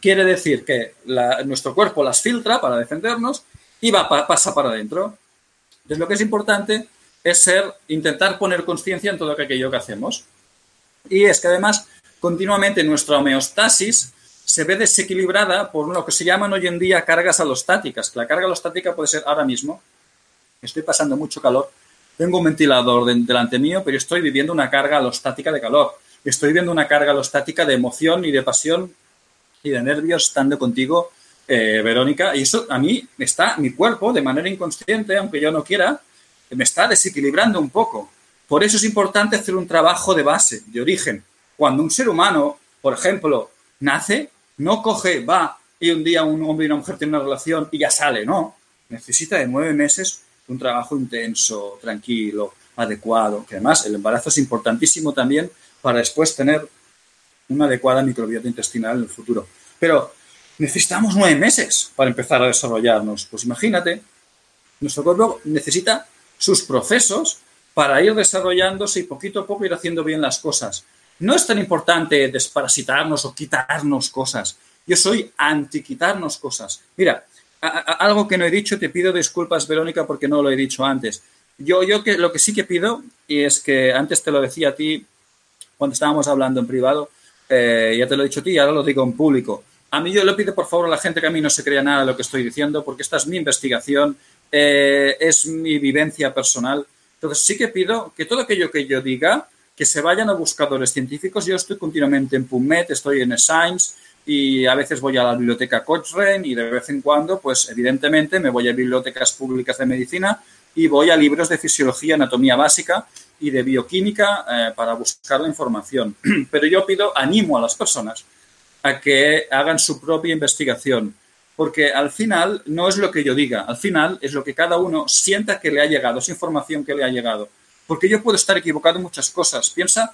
Quiere decir que nuestro cuerpo las filtra para defendernos y va, pasa para adentro. Entonces, lo que es importante es ser, intentar poner conciencia en todo aquello que hacemos. Y es que además, continuamente nuestra homeostasis se ve desequilibrada por lo que se llaman hoy en día cargas alostáticas. La carga alostática puede ser ahora mismo, estoy pasando mucho calor, tengo un ventilador delante mío, pero estoy viviendo una carga alostática de calor. Estoy viviendo una carga alostática de emoción y de pasión y de nervios estando contigo, eh, Verónica. Y eso a mí está, mi cuerpo, de manera inconsciente, aunque yo no quiera, me está desequilibrando un poco. Por eso es importante hacer un trabajo de base, de origen. Cuando un ser humano, por ejemplo, nace, no coge, va y un día un hombre y una mujer tienen una relación y ya sale, no. Necesita de nueve meses un trabajo intenso, tranquilo, adecuado. Que además el embarazo es importantísimo también para después tener una adecuada microbiota intestinal en el futuro. Pero necesitamos nueve meses para empezar a desarrollarnos. Pues imagínate, nuestro cuerpo necesita sus procesos para ir desarrollándose y poquito a poco ir haciendo bien las cosas. No es tan importante desparasitarnos o quitarnos cosas. Yo soy anti quitarnos cosas. Mira, algo que no he dicho, te pido disculpas, Verónica, porque no lo he dicho antes. Yo, yo que, lo que sí que pido, y es que antes te lo decía a ti cuando estábamos hablando en privado, eh, ya te lo he dicho a ti y ahora lo digo en público. A mí yo le pido por favor a la gente que a mí no se crea nada de lo que estoy diciendo, porque esta es mi investigación, eh, es mi vivencia personal. Entonces sí que pido que todo aquello que yo diga, que se vayan a buscadores científicos. Yo estoy continuamente en PubMed, estoy en Science y a veces voy a la biblioteca Cochrane y de vez en cuando, pues evidentemente me voy a bibliotecas públicas de medicina y voy a libros de fisiología, anatomía básica y de bioquímica eh, para buscar la información. Pero yo pido, animo a las personas a que hagan su propia investigación porque al final no es lo que yo diga, al final es lo que cada uno sienta que le ha llegado, esa información que le ha llegado. Porque yo puedo estar equivocado en muchas cosas. Piensa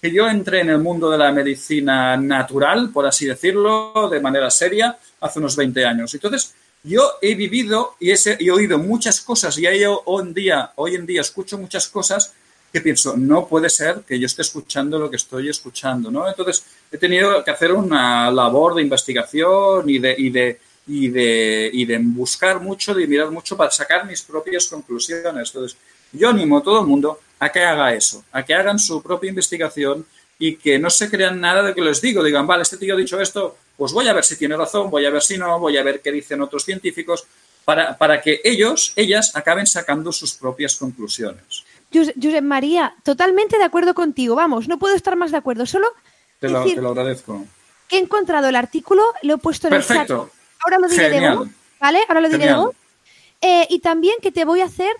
que yo entré en el mundo de la medicina natural, por así decirlo, de manera seria, hace unos 20 años. Entonces, yo he vivido y he, oído muchas cosas y hoy en, día, hoy en día escucho muchas cosas que pienso, no puede ser que yo esté escuchando lo que estoy escuchando, ¿no? Entonces, he tenido que hacer una labor de investigación y de, y de y de, y de buscar mucho, de mirar mucho para sacar mis propias conclusiones. Entonces, yo animo a todo el mundo a que haga eso, a que hagan su propia investigación y que no se crean nada de que les digo. Digan, vale, este tío ha dicho esto, pues voy a ver si tiene razón, voy a ver si no, voy a ver qué dicen otros científicos, para, para que ellos, ellas, acaben sacando sus propias conclusiones. Josep María, totalmente de acuerdo contigo. Vamos, no puedo estar más de acuerdo. Solo. Te lo, decir, te lo agradezco. He encontrado el artículo, lo he puesto en Perfecto. el chat ahora lo diré Genial. de voz, ¿vale? Ahora lo diré Genial. de voz. Eh, y también que te voy a hacer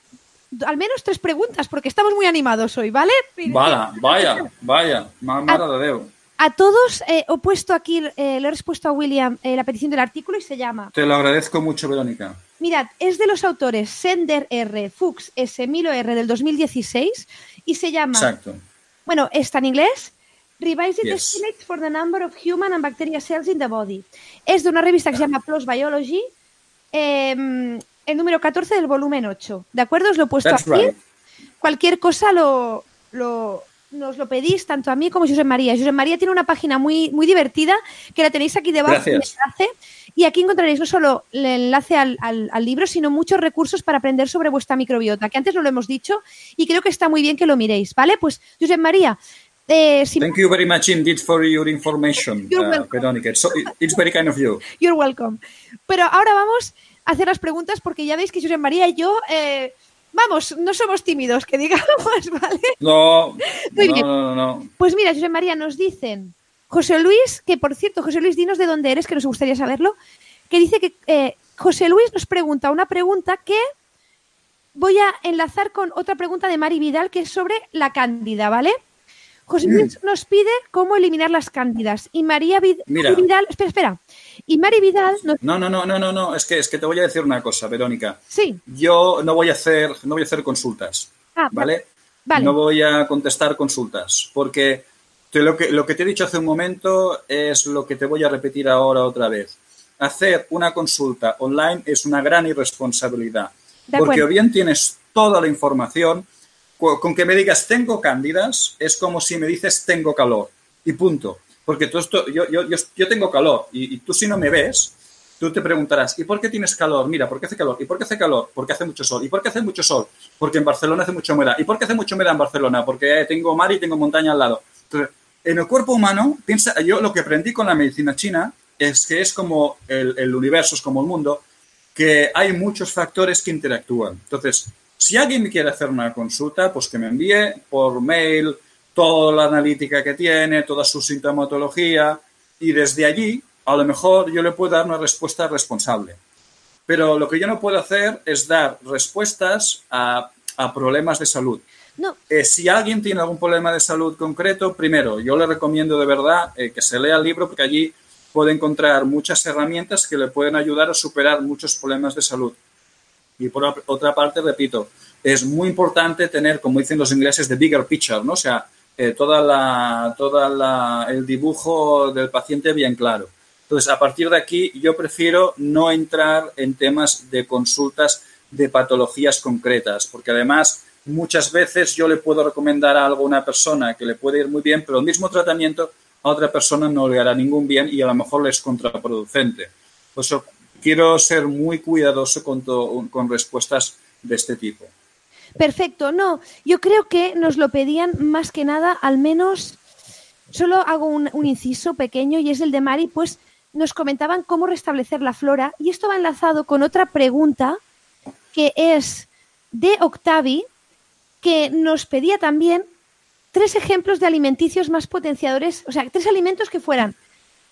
al menos tres preguntas, porque estamos muy animados hoy, ¿vale? Vaya, vaya, vaya, mare de. A todos eh, he puesto aquí, eh, le he respuesto a William eh, la petición del artículo y se llama. Te lo agradezco mucho, Verónica. Mirad, es de los autores Sender R, Fuchs S, Milo R del 2016 y se llama. Exacto. Bueno, está en inglés. Revised Yes. Estimates for the Number of Human and Bacteria Cells in the Body. Es de una revista que se llama PLOS Biology, eh, el número 14 del volumen 8. ¿De acuerdo? Os lo he puesto That's aquí. right. Cualquier cosa lo, lo, nos lo pedís tanto a mí como a José María. José María tiene una página muy, muy divertida que la tenéis aquí debajo Gracias. enlace y aquí encontraréis no solo el enlace al, al- al libro, sino muchos recursos para aprender sobre vuestra microbiota, que antes no lo hemos dicho y creo que está muy bien que lo miréis, ¿vale? Pues, José María, eh, si Thank you very much indeed for your information, uh, so, it's very kind of you. You're welcome. Pero ahora vamos a hacer las preguntas porque ya veis que José María y yo, eh, vamos, no somos tímidos, que digamos, ¿vale? No, Muy no, bien. no, no, no. Pues mira, José María, nos dicen, José Luis, que por cierto, José Luis, dinos de dónde eres, que nos gustaría saberlo, que dice que eh, José Luis nos pregunta una pregunta que voy a enlazar con otra pregunta de Mari Vidal, que es sobre la cándida, ¿vale? José Luis nos pide cómo eliminar las cándidas. Y María Vid- Mira. Mari Vidal, espera, espera. Y Mari Vidal nos... No, no, no, no, no, no. Es que, es que te voy a decir una cosa, Verónica. Sí. Yo no voy a hacer, no voy a hacer consultas, Ah, ¿vale? Vale. No voy a contestar consultas, porque te- lo, que, lo que te he dicho hace un momento es lo que te voy a repetir ahora otra vez. Hacer una consulta online es una gran irresponsabilidad, De porque acuerdo. o bien tienes toda la información, con que me digas tengo cándidas, es como si me dices tengo calor, y punto. Porque tú esto, yo, yo, yo, tengo calor, y, tú si no me ves, tú te preguntarás, ¿y por qué tienes calor? Mira, ¿por qué hace calor? ¿Y por qué hace calor? Porque hace mucho sol. ¿Y por qué hace mucho sol? Porque en Barcelona hace mucha humedad. ¿Y por qué hace mucha humedad en Barcelona? Porque tengo mar y tengo montaña al lado. En el cuerpo humano, piensa, yo lo que aprendí con la medicina china es que es como el, el universo, es como el mundo, que hay muchos factores que interactúan. Entonces, si alguien me quiere hacer una consulta, pues que me envíe por mail toda la analítica que tiene, toda su sintomatología, y desde allí, a lo mejor yo le puedo dar una respuesta responsable. Pero lo que yo no puedo hacer es dar respuestas a, a problemas de salud. No, Eh, si alguien tiene algún problema de salud concreto, primero, yo le recomiendo de verdad eh, que se lea el libro porque allí puede encontrar muchas herramientas que le pueden ayudar a superar muchos problemas de salud. Y por ot- otra parte, repito, es muy importante tener, como dicen los ingleses, the bigger picture, ¿no? O sea, eh, toda la, toda el dibujo del paciente bien claro. Entonces, a partir de aquí, yo prefiero no entrar en temas de consultas de patologías concretas, porque además muchas veces yo le puedo recomendar algo a una persona que le puede ir muy bien, pero el mismo tratamiento a otra persona no le hará ningún bien y a lo mejor le es contraproducente. Por quiero ser muy cuidadoso con, to- con respuestas de este tipo. Perfecto, no, yo creo que nos lo pedían más que nada, al menos, solo hago un, un inciso pequeño y es el de Mari, pues nos comentaban cómo restablecer la flora y esto va enlazado con otra pregunta que es de Octavi, que nos pedía también tres ejemplos de alimenticios más potenciadores, o sea, tres alimentos que fueran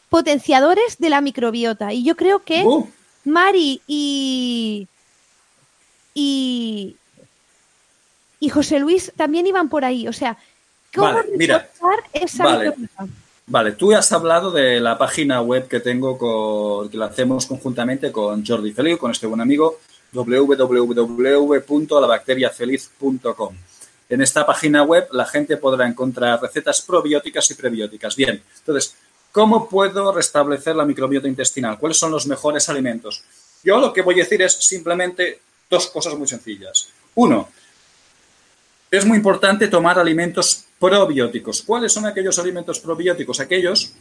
potenciadores de la microbiota. Y yo creo que Uh, Mari y, y, y José Luis también iban por ahí. O sea, ¿cómo Vale, mira. esa Vale. Vale, tú has hablado de la página web que tengo con, que la hacemos conjuntamente con Jordi Feliu, con este buen amigo, www.labacteriafeliz.com. En esta página web la gente podrá encontrar recetas probióticas y prebióticas. Bien, entonces, ¿cómo puedo restablecer la microbiota intestinal? ¿Cuáles son los mejores alimentos? Yo lo que voy a decir es simplemente dos cosas muy sencillas. Uno, es muy importante tomar alimentos probióticos. ¿Cuáles son aquellos alimentos probióticos? Aquellos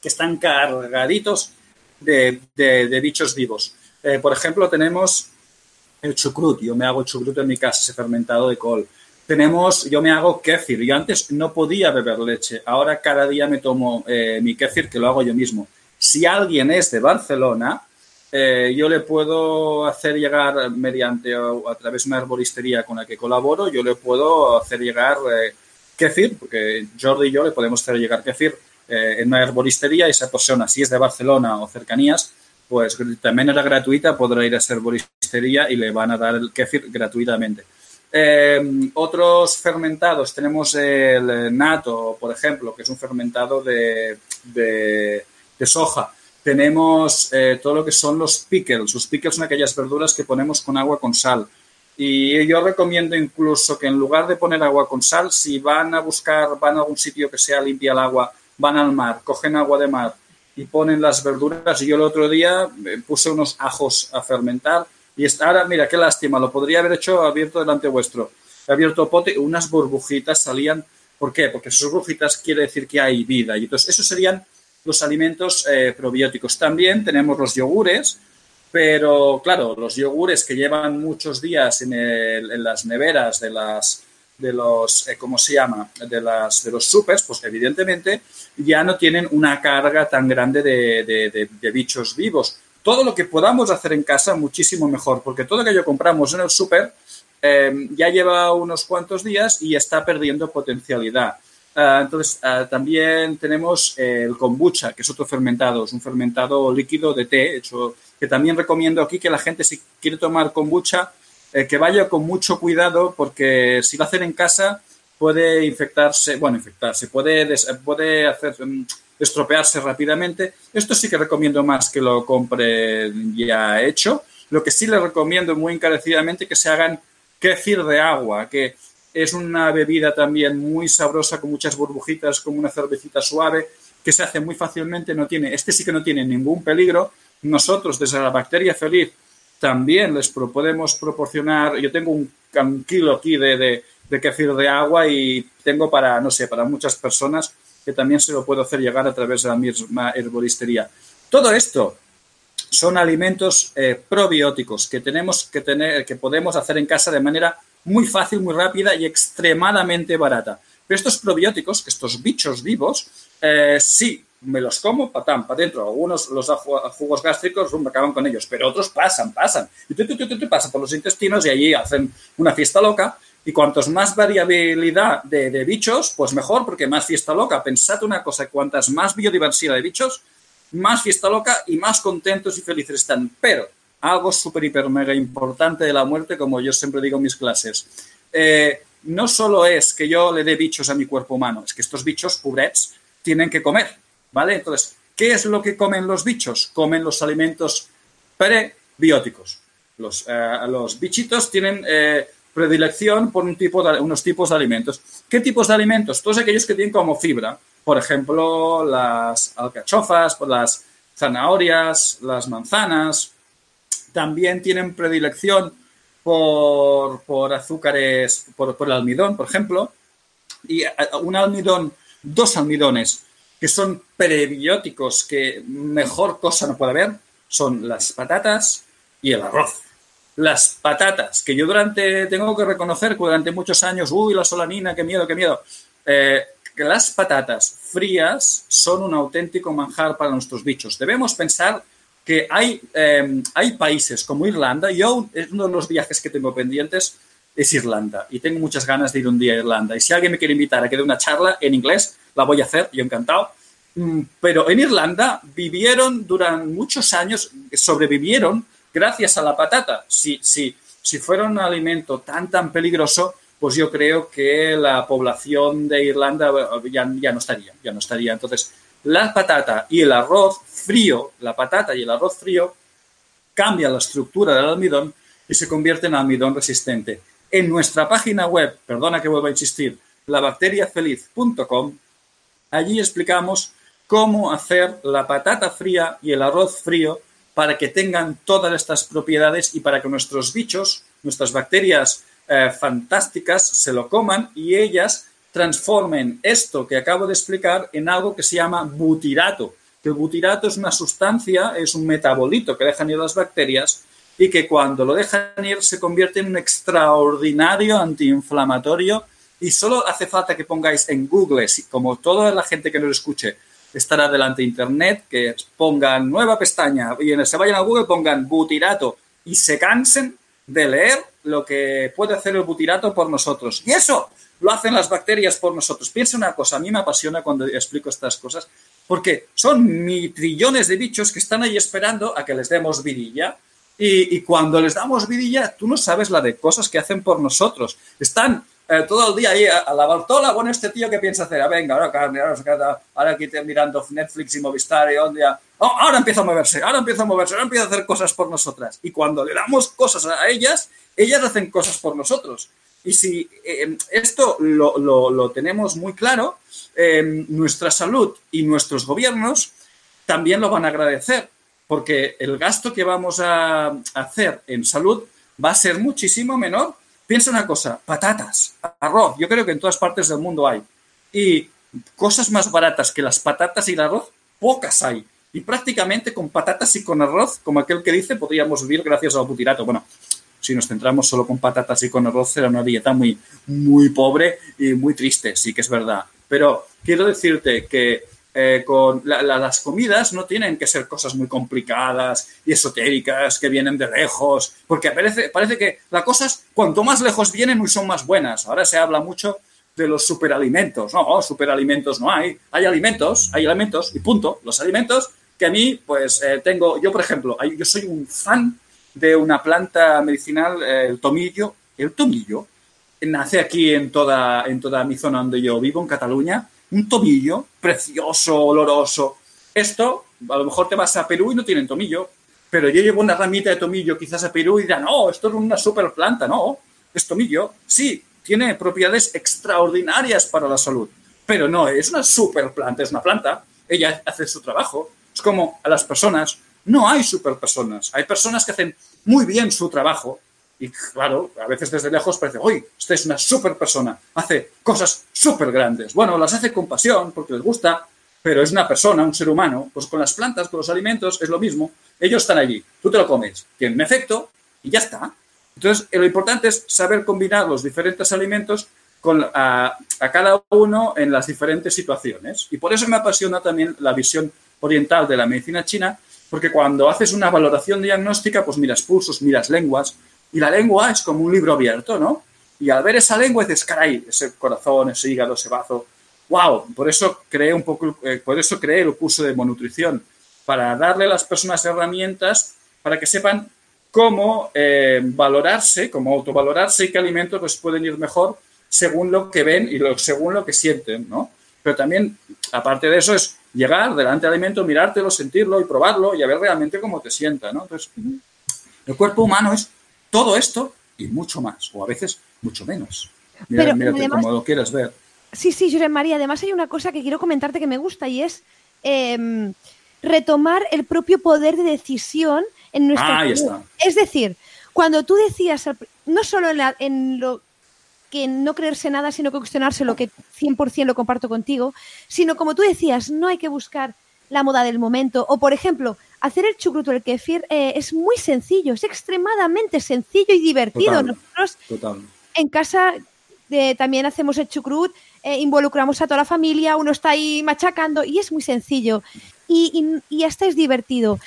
que están cargaditos de, bichos vivos. Eh, por ejemplo, tenemos el chucrut. Yo me hago chucrut en mi casa, ese fermentado de col. Tenemos, yo me hago kéfir. Yo antes no podía beber leche. Ahora cada día me tomo eh, mi kéfir, que lo hago yo mismo. Si alguien es de Barcelona, eh, yo le puedo hacer llegar mediante o a través de una herboristería con la que colaboro, yo le puedo hacer llegar eh, kéfir, porque Jordi y yo le podemos hacer llegar kéfir eh, en una herboristería y esa persona, si es de Barcelona o cercanías, pues también era gratuita, podrá ir a esa herboristería y le van a dar el kéfir gratuitamente. Eh, otros fermentados, tenemos el nato, por ejemplo, que es un fermentado de, de, soja. Tenemos eh, todo lo que son los pickles. Los pickles son aquellas verduras que ponemos con agua con sal. Y yo recomiendo incluso que en lugar de poner agua con sal, si van a buscar, van a algún sitio que sea limpia el agua, van al mar, cogen agua de mar y ponen las verduras. Y yo el otro día eh, puse unos ajos a fermentar y ahora, mira, qué lástima, lo podría haber hecho abierto delante vuestro. He abierto pote, unas burbujitas salían ¿Por qué? Porque sus burbujitas quiere decir que hay vida. Y entonces, esos serían los alimentos eh, probióticos. También tenemos los yogures, pero claro, los yogures que llevan muchos días en, las neveras de las de los, eh, ¿cómo se llama? De, las, de los supers, pues evidentemente ya no tienen una carga tan grande de, de, bichos vivos. Todo lo que podamos hacer en casa, muchísimo mejor, porque todo lo que yo compramos en el super eh, ya lleva unos cuantos días y está perdiendo potencialidad. Ah, entonces, ah, también tenemos el kombucha, que es otro fermentado, es un fermentado líquido de té, hecho, que también recomiendo aquí que la gente, si quiere tomar kombucha, eh, que vaya con mucho cuidado, porque si lo hacen en casa, puede infectarse, bueno, infectarse, puede, puede hacer mm, estropearse rápidamente. Esto sí que recomiendo más que lo compre ya hecho. Lo que sí les recomiendo muy encarecidamente que se hagan kefir de agua, que es una bebida también muy sabrosa con muchas burbujitas, como una cervecita suave, que se hace muy fácilmente. No tiene, este sí que no tiene ningún peligro. Nosotros, desde la bacteria feliz, también les podemos proporcionar. Yo tengo un, kilo aquí de, de, de de agua y tengo para, no sé, para muchas personas que también se lo puedo hacer llegar a través de la misma herboristería. Todo esto son alimentos eh, probióticos que tenemos que tener, que podemos hacer en casa de manera muy fácil, muy rápida y extremadamente barata. Pero estos probióticos, estos bichos vivos, eh, sí, me los como, patán, para adentro. Algunos los jugos gástricos, me acaban con ellos, pero otros pasan, pasan. Y tú, tú, tú, pasan por los intestinos y allí hacen una fiesta loca. Y cuantos más variabilidad de, bichos, pues mejor, porque más fiesta loca. Pensad una cosa, cuantas más biodiversidad de bichos, más fiesta loca y más contentos y felices están. Pero algo súper, hiper, mega importante de la muerte, como yo siempre digo en mis clases. Eh, no solo es que yo le dé bichos a mi cuerpo humano, es que estos bichos, pobrets, tienen que comer, ¿vale? Entonces, ¿qué es lo que comen los bichos? Comen los alimentos prebióticos. Los, eh, los bichitos tienen eh, predilección por un tipo de, unos tipos de alimentos. ¿Qué tipos de alimentos? Todos aquellos que tienen como fibra, por ejemplo, las alcachofas, las zanahorias, las manzanas, también tienen predilección por, azúcares, por, el almidón, por ejemplo, y un almidón, dos almidones que son prebióticos, que mejor cosa no puede haber, son las patatas y el arroz. Las patatas, que yo durante, tengo que reconocer que durante muchos años, uy, la solanina, qué miedo, qué miedo. Eh, que las patatas frías son un auténtico manjar para nuestros bichos. Debemos pensar que hay, em, hay países como Irlanda, yo uno de los viajes que tengo pendientes es Irlanda y tengo muchas ganas de ir un día a Irlanda. Y si alguien me quiere invitar a que dé una charla en inglés, la voy a hacer, yo encantado. Mm, pero en Irlanda vivieron durante muchos años, sobrevivieron gracias a la patata. Si, si, si fuera un alimento tan, tan peligroso, pues yo creo que la población de Irlanda eh, ya, ya no estaría, ya no estaría. Entonces, la patata y el arroz frío, la patata y el arroz frío, cambian la estructura del almidón y se convierte en almidón resistente. En nuestra página web, perdona que vuelva a insistir, labacteriafeliz.com, allí explicamos cómo hacer la patata fría y el arroz frío para que tengan todas estas propiedades y para que nuestros bichos, nuestras bacterias eh, fantásticas, se lo coman y ellas transformen esto que acabo de explicar en algo que se llama butirato, que el butirato es una sustancia, es un metabolito que dejan ir las bacterias y que cuando lo dejan ir se convierte en un extraordinario antiinflamatorio. Y solo hace falta que pongáis en Google, como toda la gente que nos escuche estará delante de Internet, que pongan nueva pestaña y se vayan a Google, pongan butirato y se cansen de leer lo que puede hacer el butirato por nosotros. Y eso lo hacen las bacterias por nosotros. Piensa una cosa, a mí me apasiona cuando explico estas cosas, porque son trillones de bichos que están ahí esperando a que les demos vidilla. Y, cuando les damos vidilla, tú no sabes la de cosas que hacen por nosotros. Están eh, todo el día ahí a, la Bartola, bueno, este tío qué piensa hacer, ah, venga, ahora, ahora, ahora aquí mirando Netflix y Movistar y día, oh, ahora empieza a moverse, ahora empieza a moverse, ahora empieza a hacer cosas por nosotras. Y cuando le damos cosas a ellas, ellas hacen cosas por nosotros. Y si eh, esto lo, tenemos muy claro, eh, nuestra salud y nuestros gobiernos también lo van a agradecer, porque el gasto que vamos a hacer en salud va a ser muchísimo menor. Piensa una cosa, patatas, arroz, yo creo que en todas partes del mundo hay. Y cosas más baratas que las patatas y el arroz, pocas hay. Y prácticamente con patatas y con arroz, como aquel que dice, podríamos vivir gracias al butirato. Bueno, si nos centramos solo con patatas y con arroz, será una dieta muy, muy pobre y muy triste, sí que es verdad. Pero quiero decirte que eh, con las comidas no tienen que ser cosas muy complicadas y esotéricas que vienen de lejos, porque parece, parece que las cosas, cuanto más lejos vienen, son más buenas. Ahora se habla mucho de los superalimentos. No, superalimentos no hay. Hay alimentos, hay alimentos y punto. Los alimentos que a mí, pues eh, tengo, yo por ejemplo, yo soy un fan de una planta medicinal, eh, el tomillo. El tomillo nace aquí en toda, en toda mi zona donde yo vivo, en Cataluña. Un tomillo precioso, oloroso. Esto, a lo mejor te vas a Perú y no tienen tomillo, pero yo llevo una ramita de tomillo quizás a Perú y dirán, no, esto es una super planta, no, es tomillo. Sí, tiene propiedades extraordinarias para la salud, pero no es una super planta, es una planta. Ella hace su trabajo. Es como a las personas, no hay super personas. Hay personas que hacen muy bien su trabajo y, claro, a veces desde lejos parece, oye, esta es una super persona, hace cosas súper grandes. Bueno, las hace con pasión porque les gusta, pero es una persona, un ser humano. Pues con las plantas, con los alimentos, es lo mismo. Ellos están allí, tú te lo comes, tienen efecto y ya está. Entonces, lo importante es saber combinar los diferentes alimentos con, a, cada uno en las diferentes situaciones. Y por eso me apasiona también la visión oriental de la medicina china, porque cuando haces una valoración diagnóstica, pues miras pulsos, miras lenguas, y la lengua es como un libro abierto, ¿no? Y al ver esa lengua dices, caray, ese corazón, ese hígado, ese bazo, wow, por eso creé un poco, eh, por eso creé el curso de monutrición, para darle a las personas herramientas para que sepan cómo eh, valorarse, cómo autovalorarse y qué alimentos les pueden ir mejor según lo que ven y lo, según lo que sienten, ¿no? Pero también, aparte de eso, es llegar delante del alimento, mirártelo, sentirlo y probarlo y a ver realmente cómo te sienta, ¿no? Entonces, el cuerpo humano es todo esto y mucho más, o a veces mucho menos. Mira, mírate como lo quieras ver. Sí, sí, José María, además hay una cosa que quiero comentarte que me gusta y es em, retomar el propio poder de decisión en nuestro ah, ahí está. Es decir, cuando tú decías, no solo en, lo que no creerse nada, sino que cuestionarse lo que 100% lo comparto contigo, sino como tú decías, no hay que buscar la moda del momento. O, por ejemplo, hacer el chucrut o el kefir eh, es muy sencillo, es extremadamente sencillo y divertido. Nosotros en casa eh, también hacemos el chucrut, eh, involucramos a toda la familia, uno está ahí machacando y es muy sencillo. Y, y, hasta es divertido.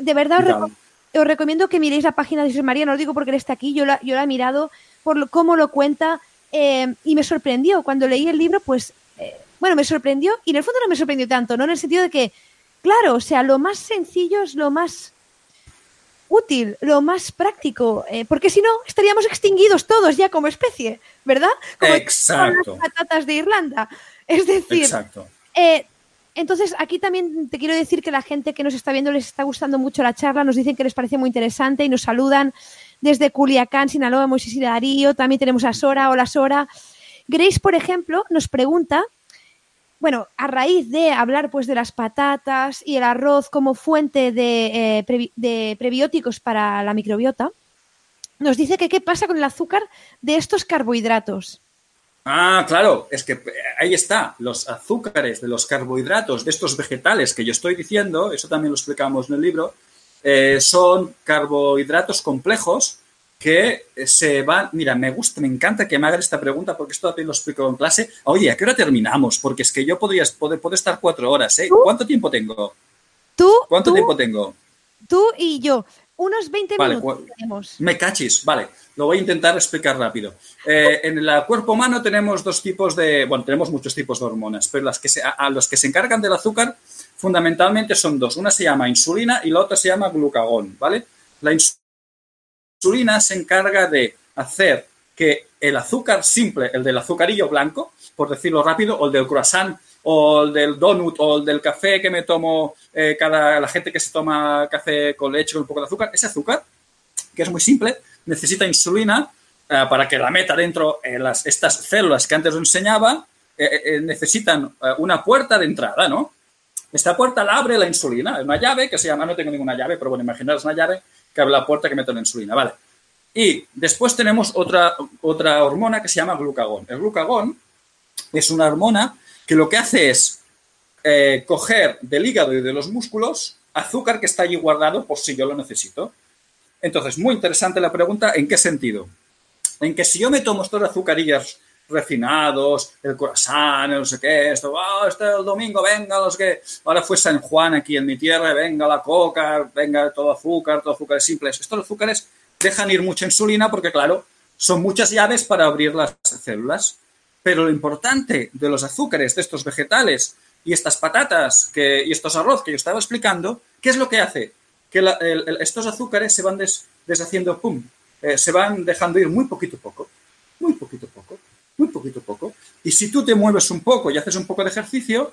de verdad, os recomiendo que miréis la página de Jesús María, no lo digo porque él está aquí, yo la, yo la he mirado por cómo lo cuenta y me sorprendió. Cuando leí el libro, pues, bueno, me sorprendió y en el fondo no me sorprendió tanto, ¿no? En el sentido de que, claro, o sea, lo más sencillo es lo más útil, lo más práctico, eh, porque si no estaríamos extinguidos todos ya como especie, ¿verdad? Como Exacto. las patatas de Irlanda. Es decir, Exacto. Entonces, aquí también te quiero decir que la gente que nos está viendo les está gustando mucho la charla, nos dicen que les parece muy interesante y nos saludan desde Culiacán, Sinaloa, Moisés y Darío. También tenemos a Sora. Hola, Sora. Grace, por ejemplo, nos pregunta, bueno, a raíz de hablar pues de las patatas y el arroz como fuente de, eh, de prebióticos para la microbiota, nos dice que qué pasa con el azúcar de estos carbohidratos. Ah, claro, es que eh, ahí está, los azúcares de los carbohidratos de estos vegetales que yo estoy diciendo, eso también lo explicamos en el libro, eh, son carbohidratos complejos que se van. Mira, me gusta, me encanta que me hagan esta pregunta porque esto también lo explico en clase. Oye, ¿a qué hora terminamos? Porque es que yo podría poder, estar cuatro horas, ¿eh? ¿Cuánto tiempo tengo? ¿Tú? ¿Cuánto tiempo tengo? Tú y yo. Unos 20 minutos tenemos. Me cachis, vale. Lo voy a intentar explicar rápido. Eh, en el cuerpo humano tenemos dos tipos de, bueno, tenemos muchos tipos de hormonas, pero las que a, los que se encargan del azúcar fundamentalmente son dos. Una se llama insulina y la otra se llama glucagón, ¿vale? La insulina se encarga de hacer que el azúcar simple, el del azucarillo blanco, por decirlo rápido, o el del croissant, o el del donut, o el del café que me tomo eh, cada la gente que se toma café con leche con un poco de azúcar, ese azúcar, que es muy simple, necesita insulina eh, para que la meta dentro en las, estas células que antes os enseñaba, eh, eh, necesitan una puerta de entrada, ¿no? Esta puerta la abre la insulina, es una llave que se llama, no tengo ninguna llave, pero bueno, imaginaros una llave que abre la puerta que mete la insulina, ¿vale? Y después tenemos otra, otra hormona que se llama glucagón. El glucagón es una hormona que lo que hace es eh, coger del hígado y de los músculos azúcar que está allí guardado por si yo lo necesito. Entonces, muy interesante la pregunta, ¿en qué sentido? En que si yo me tomo estos azucarillas refinados, el corazón, no sé qué, esto, oh, este el domingo, venga, los que, ahora fue San Juan aquí en mi tierra, venga la coca, venga todo azúcar, todo azúcares simples. Estos azúcares dejan ir mucha insulina porque, claro, son muchas llaves para abrir las células. Pero lo importante de los azúcares, de estos vegetales y estas patatas que, y estos arroz que yo estaba explicando, ¿qué es lo que hace? Que estos azúcares se van deshaciendo, pum, eh, se van dejando ir muy poquito poco, muy poquito poco, muy poquito poco. Y si tú te mueves un poco y haces un poco de ejercicio,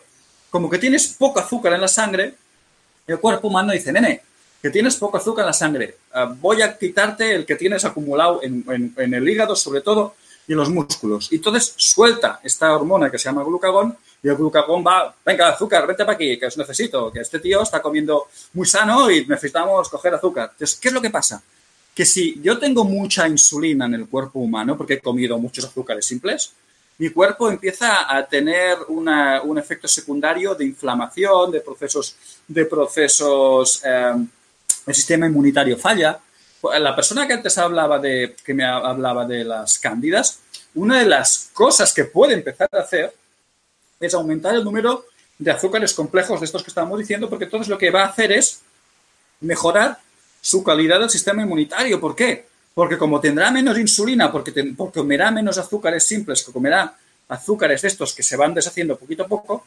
como que tienes poco azúcar en la sangre, el cuerpo humano dice, nene, que tienes poco azúcar en la sangre, ah, voy a quitarte el que tienes acumulado en, en el hígado, sobre todo, y en los músculos. Y entonces suelta esta hormona que se llama glucagón y el glucagón va, venga, azúcar, vete para aquí, que os necesito, que este tío está comiendo muy sano y necesitamos coger azúcar. Entonces, ¿qué es lo que pasa? Que si yo tengo mucha insulina en el cuerpo humano, porque he comido muchos azúcares simples, mi cuerpo empieza a tener un efecto secundario de inflamación, de procesos, de procesos, eh, el sistema inmunitario falla, la persona que antes hablaba de, que me hablaba de las cándidas, una de las cosas que puede empezar a hacer es aumentar el número de azúcares complejos de estos que estamos diciendo, porque entonces lo que va a hacer es mejorar su calidad del sistema inmunitario. ¿Por qué? Porque como tendrá menos insulina, porque, porque comerá menos azúcares simples, que comerá azúcares de estos que se van deshaciendo poquito a poco,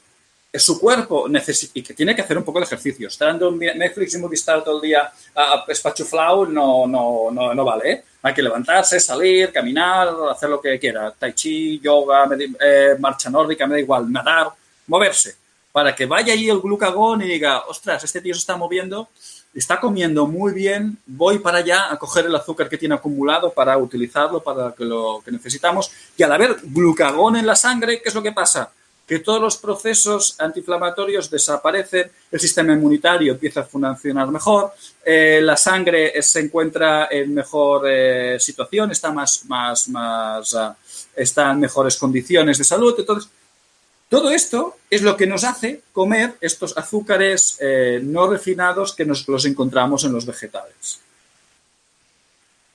su cuerpo necesita, y que tiene que hacer un poco de ejercicio. Estar dando Netflix y Movistar todo el día a espachuflao no, no, no, no vale. ¿eh? Hay que levantarse, salir, caminar, hacer lo que quiera. Tai chi, yoga, eh, marcha nórdica, me da igual, nadar, moverse. Para que vaya ahí el glucagón y diga, ostras, este tío se está moviendo, está comiendo muy bien, voy para allá a coger el azúcar que tiene acumulado para utilizarlo para lo que necesitamos. Y al haber glucagón en la sangre, ¿qué es lo que pasa? que todos los procesos antiinflamatorios desaparecen, el sistema inmunitario empieza a funcionar mejor, eh, la sangre se encuentra en mejor eh, situación, está más, más, más, ah, está en mejores condiciones de salud. Entonces, todo esto es lo que nos hace comer estos azúcares eh, no refinados que nos los encontramos en los vegetales.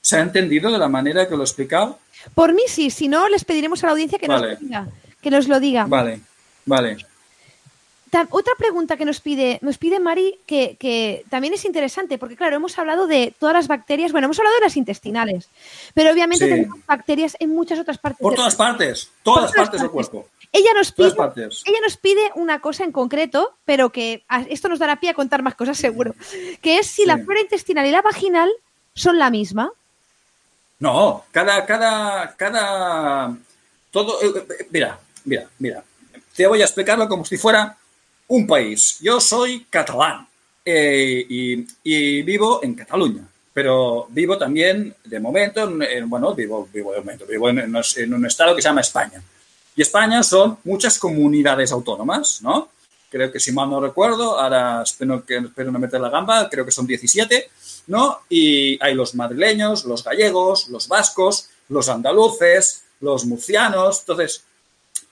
¿Se ha entendido de la manera que lo he explicado? Por mí sí, si no, les pediremos a la audiencia que nos diga que nos lo diga. Vale, vale. otra pregunta que nos pide, nos pide Mari, que, también es interesante, porque claro, hemos hablado de todas las bacterias, bueno, hemos hablado de las intestinales, pero obviamente tenemos bacterias en muchas otras partes. Por todas partes, todas, partes, del cuerpo. Ella nos, pide, ella nos pide una cosa en concreto, pero que esto nos dará pie a contar más cosas seguro, que es si la flora intestinal y la vaginal son la misma. No, cada, cada, cada, todo, eh, eh, mira, Mira, mira, te voy a explicarlo como si fuera un país. Yo soy catalán eh, y, vivo en Cataluña, pero vivo también, de momento, en, bueno, vivo, vivo de momento, vivo en, un estado que se llama España. Y España son muchas comunidades autónomas, ¿no? Creo que si mal no recuerdo, ahora espero, que, espero no meter la gamba, creo que son 17, ¿no? Y hay los madrileños, los gallegos, los vascos, los andaluces, los murcianos. Entonces,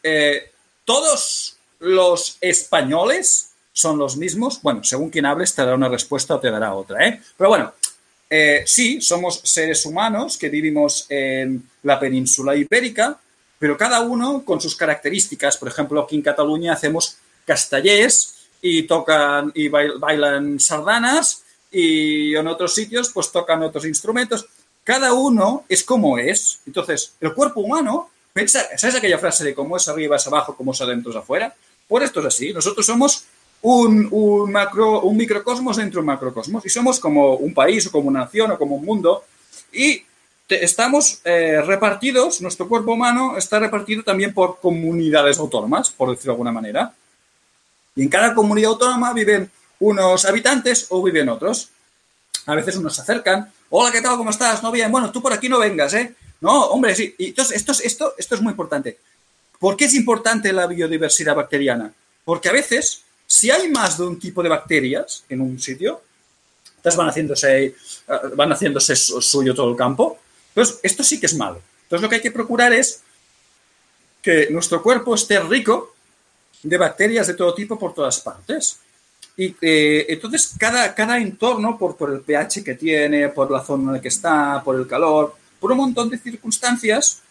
eh, todos los españoles son los mismos. Bueno, según quien hables te dará una respuesta o te dará otra, ¿eh? Pero bueno, eh, sí, somos seres humanos que vivimos en la península ibérica, pero cada uno con sus características. Por ejemplo, aquí en Cataluña hacemos castellés y tocan y bailan sardanas y en otros sitios pues tocan otros instrumentos. Cada uno es como es. Entonces, el cuerpo humano ¿sabes aquella frase de cómo es arriba es abajo, cómo es adentro es afuera? Por esto es así. Nosotros somos un, macro, un microcosmos dentro de un macrocosmos y somos como un país o como una nación o como un mundo y estamos eh, repartidos, nuestro cuerpo humano está repartido también por comunidades autónomas, por decirlo de alguna manera. Y en cada comunidad autónoma viven unos habitantes o viven otros. A veces unos se acercan. Hola, ¿qué tal? ¿Cómo estás? No bien. Bueno, tú por aquí no vengas, ¿eh? No, hombre, sí. Y entonces, esto, esto, esto es muy importante. ¿Por qué es importante la biodiversidad bacteriana? Porque a veces, si hay más de un tipo de bacterias en un sitio, entonces van haciéndose, eh, van haciéndose suyo todo el campo. Entonces, esto sí que es malo. Entonces, lo que hay que procurar es que nuestro cuerpo esté rico de bacterias de todo tipo por todas partes. Y eh, entonces cada, cada entorno, por, el pH que tiene, por la zona en la que está, por el calor, por un montón de circunstancias,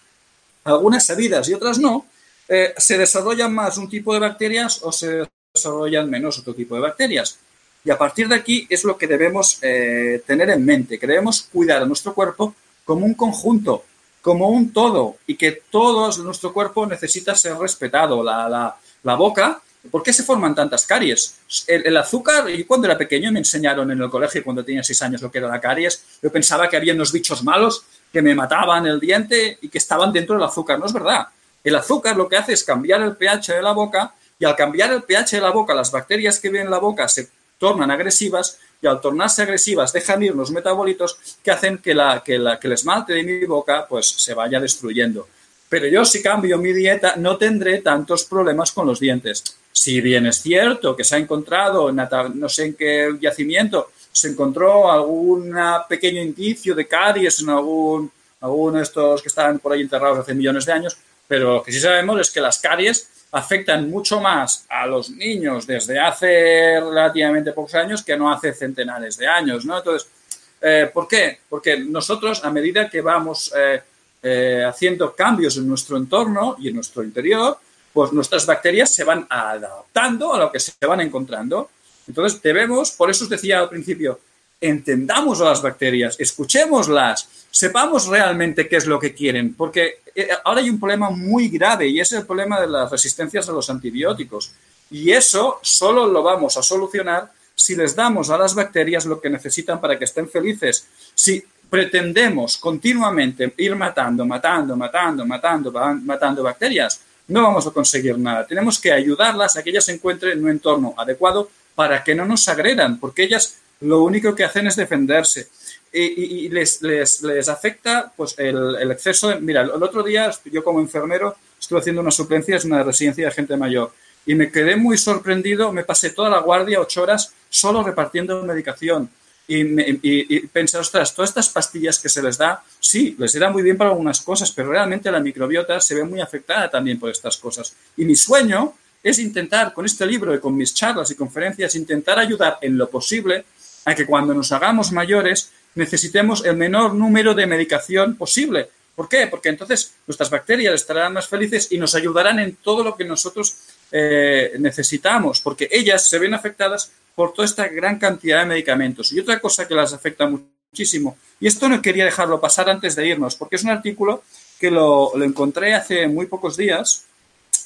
algunas sabidas y otras no, eh, se desarrollan más un tipo de bacterias o se desarrollan menos otro tipo de bacterias. Y a partir de aquí es lo que debemos eh, tener en mente, que debemos cuidar a nuestro cuerpo como un conjunto, como un todo, y que todo nuestro cuerpo necesita ser respetado. La, la, la boca ¿Por qué se forman tantas caries? El, azúcar, y cuando era pequeño me enseñaron en el colegio, cuando tenía seis años, lo que era la caries. Yo pensaba que había unos bichos malos que me mataban el diente y que estaban dentro del azúcar. No es verdad. El azúcar lo que hace es cambiar el pH de la boca y al cambiar el pH de la boca, las bacterias que viven en la boca se tornan agresivas y al tornarse agresivas dejan ir los metabolitos que hacen que, la, que, la, que el esmalte de mi boca pues, se vaya destruyendo. Pero yo si cambio mi dieta no tendré tantos problemas con los dientes. Si bien es cierto que se ha encontrado, no sé en qué yacimiento, se encontró algún pequeño indicio de caries en algún, alguno de estos que estaban por ahí enterrados hace millones de años, pero lo que sí sabemos es que las caries afectan mucho más a los niños desde hace relativamente pocos años que no hace centenares de años, ¿no? Entonces, eh, ¿por qué? Porque nosotros, a medida que vamos eh, eh, haciendo cambios en nuestro entorno y en nuestro interior, pues nuestras bacterias se van adaptando a lo que se van encontrando. Entonces debemos, por eso os decía al principio, entendamos a las bacterias, escuchémoslas, sepamos realmente qué es lo que quieren, porque eh, ahora hay un problema muy grave y es el problema de las resistencias a los antibióticos. Y eso solo lo vamos a solucionar si les damos a las bacterias lo que necesitan para que estén felices. Si pretendemos continuamente ir matando, matando, matando, matando, matando bacterias, no vamos a conseguir nada. Tenemos que ayudarlas a que ellas se encuentren en un entorno adecuado para que no nos agredan, porque ellas lo único que hacen es defenderse. Y, les, les, afecta pues, el, exceso de... Mira, el otro día yo como enfermero estuve haciendo una suplencia, es una residencia de gente mayor, y me quedé muy sorprendido, me pasé toda la guardia, ocho horas, solo repartiendo medicación y, y, pensé, ostras, todas estas pastillas que se les da, sí, les irá muy bien para algunas cosas, pero realmente la microbiota se ve muy afectada también por estas cosas. Y mi sueño es intentar, con este libro y con mis charlas y conferencias, intentar ayudar en lo posible a que cuando nos hagamos mayores necesitemos el menor número de medicación posible. ¿Por qué? Porque entonces nuestras bacterias estarán más felices y nos ayudarán en todo lo que nosotros eh, necesitamos, porque ellas se ven afectadas por toda esta gran cantidad de medicamentos. Y otra cosa que las afecta muchísimo, y esto no quería dejarlo pasar antes de irnos, porque es un artículo que lo, encontré hace muy pocos días,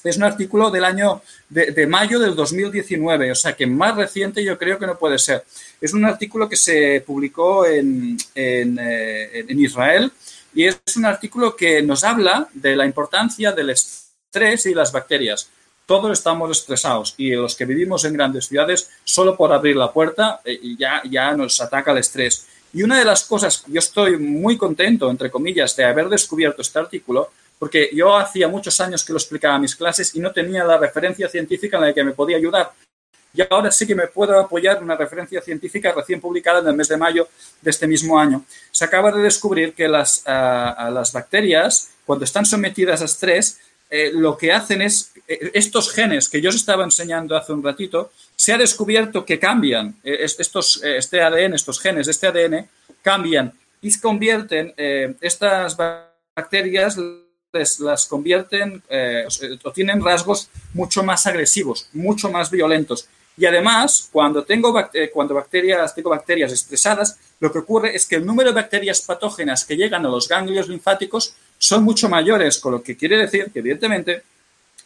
es un artículo del año de, mayo del 2019, o sea que más reciente yo creo que no puede ser. Es un artículo que se publicó en, eh, en Israel y es un artículo que nos habla de la importancia del estrés y las bacterias todos estamos estresados y los que vivimos en grandes ciudades, solo por abrir la puerta eh, ya, ya nos ataca el estrés. Y una de las cosas, yo estoy muy contento, entre comillas, de haber descubierto este artículo, porque yo hacía muchos años que lo explicaba a mis clases y no tenía la referencia científica en la que me podía ayudar. Y ahora sí que me puedo apoyar en una referencia científica recién publicada en el mes de mayo de este mismo año. Se acaba de descubrir que las, bacterias, cuando están sometidas a estrés, eh, lo que hacen es, eh, estos genes que yo os estaba enseñando hace un ratito, se ha descubierto que cambian, eh, estos, este ADN, estos genes este ADN cambian y convierten, estas bacterias las convierten o tienen rasgos mucho más agresivos, mucho más violentos. Y además, cuando tengo, cuando bacterias, tengo bacterias estresadas, lo que ocurre es que el número de bacterias patógenas que llegan a los ganglios linfáticos son mucho mayores, con lo que quiere decir que, evidentemente,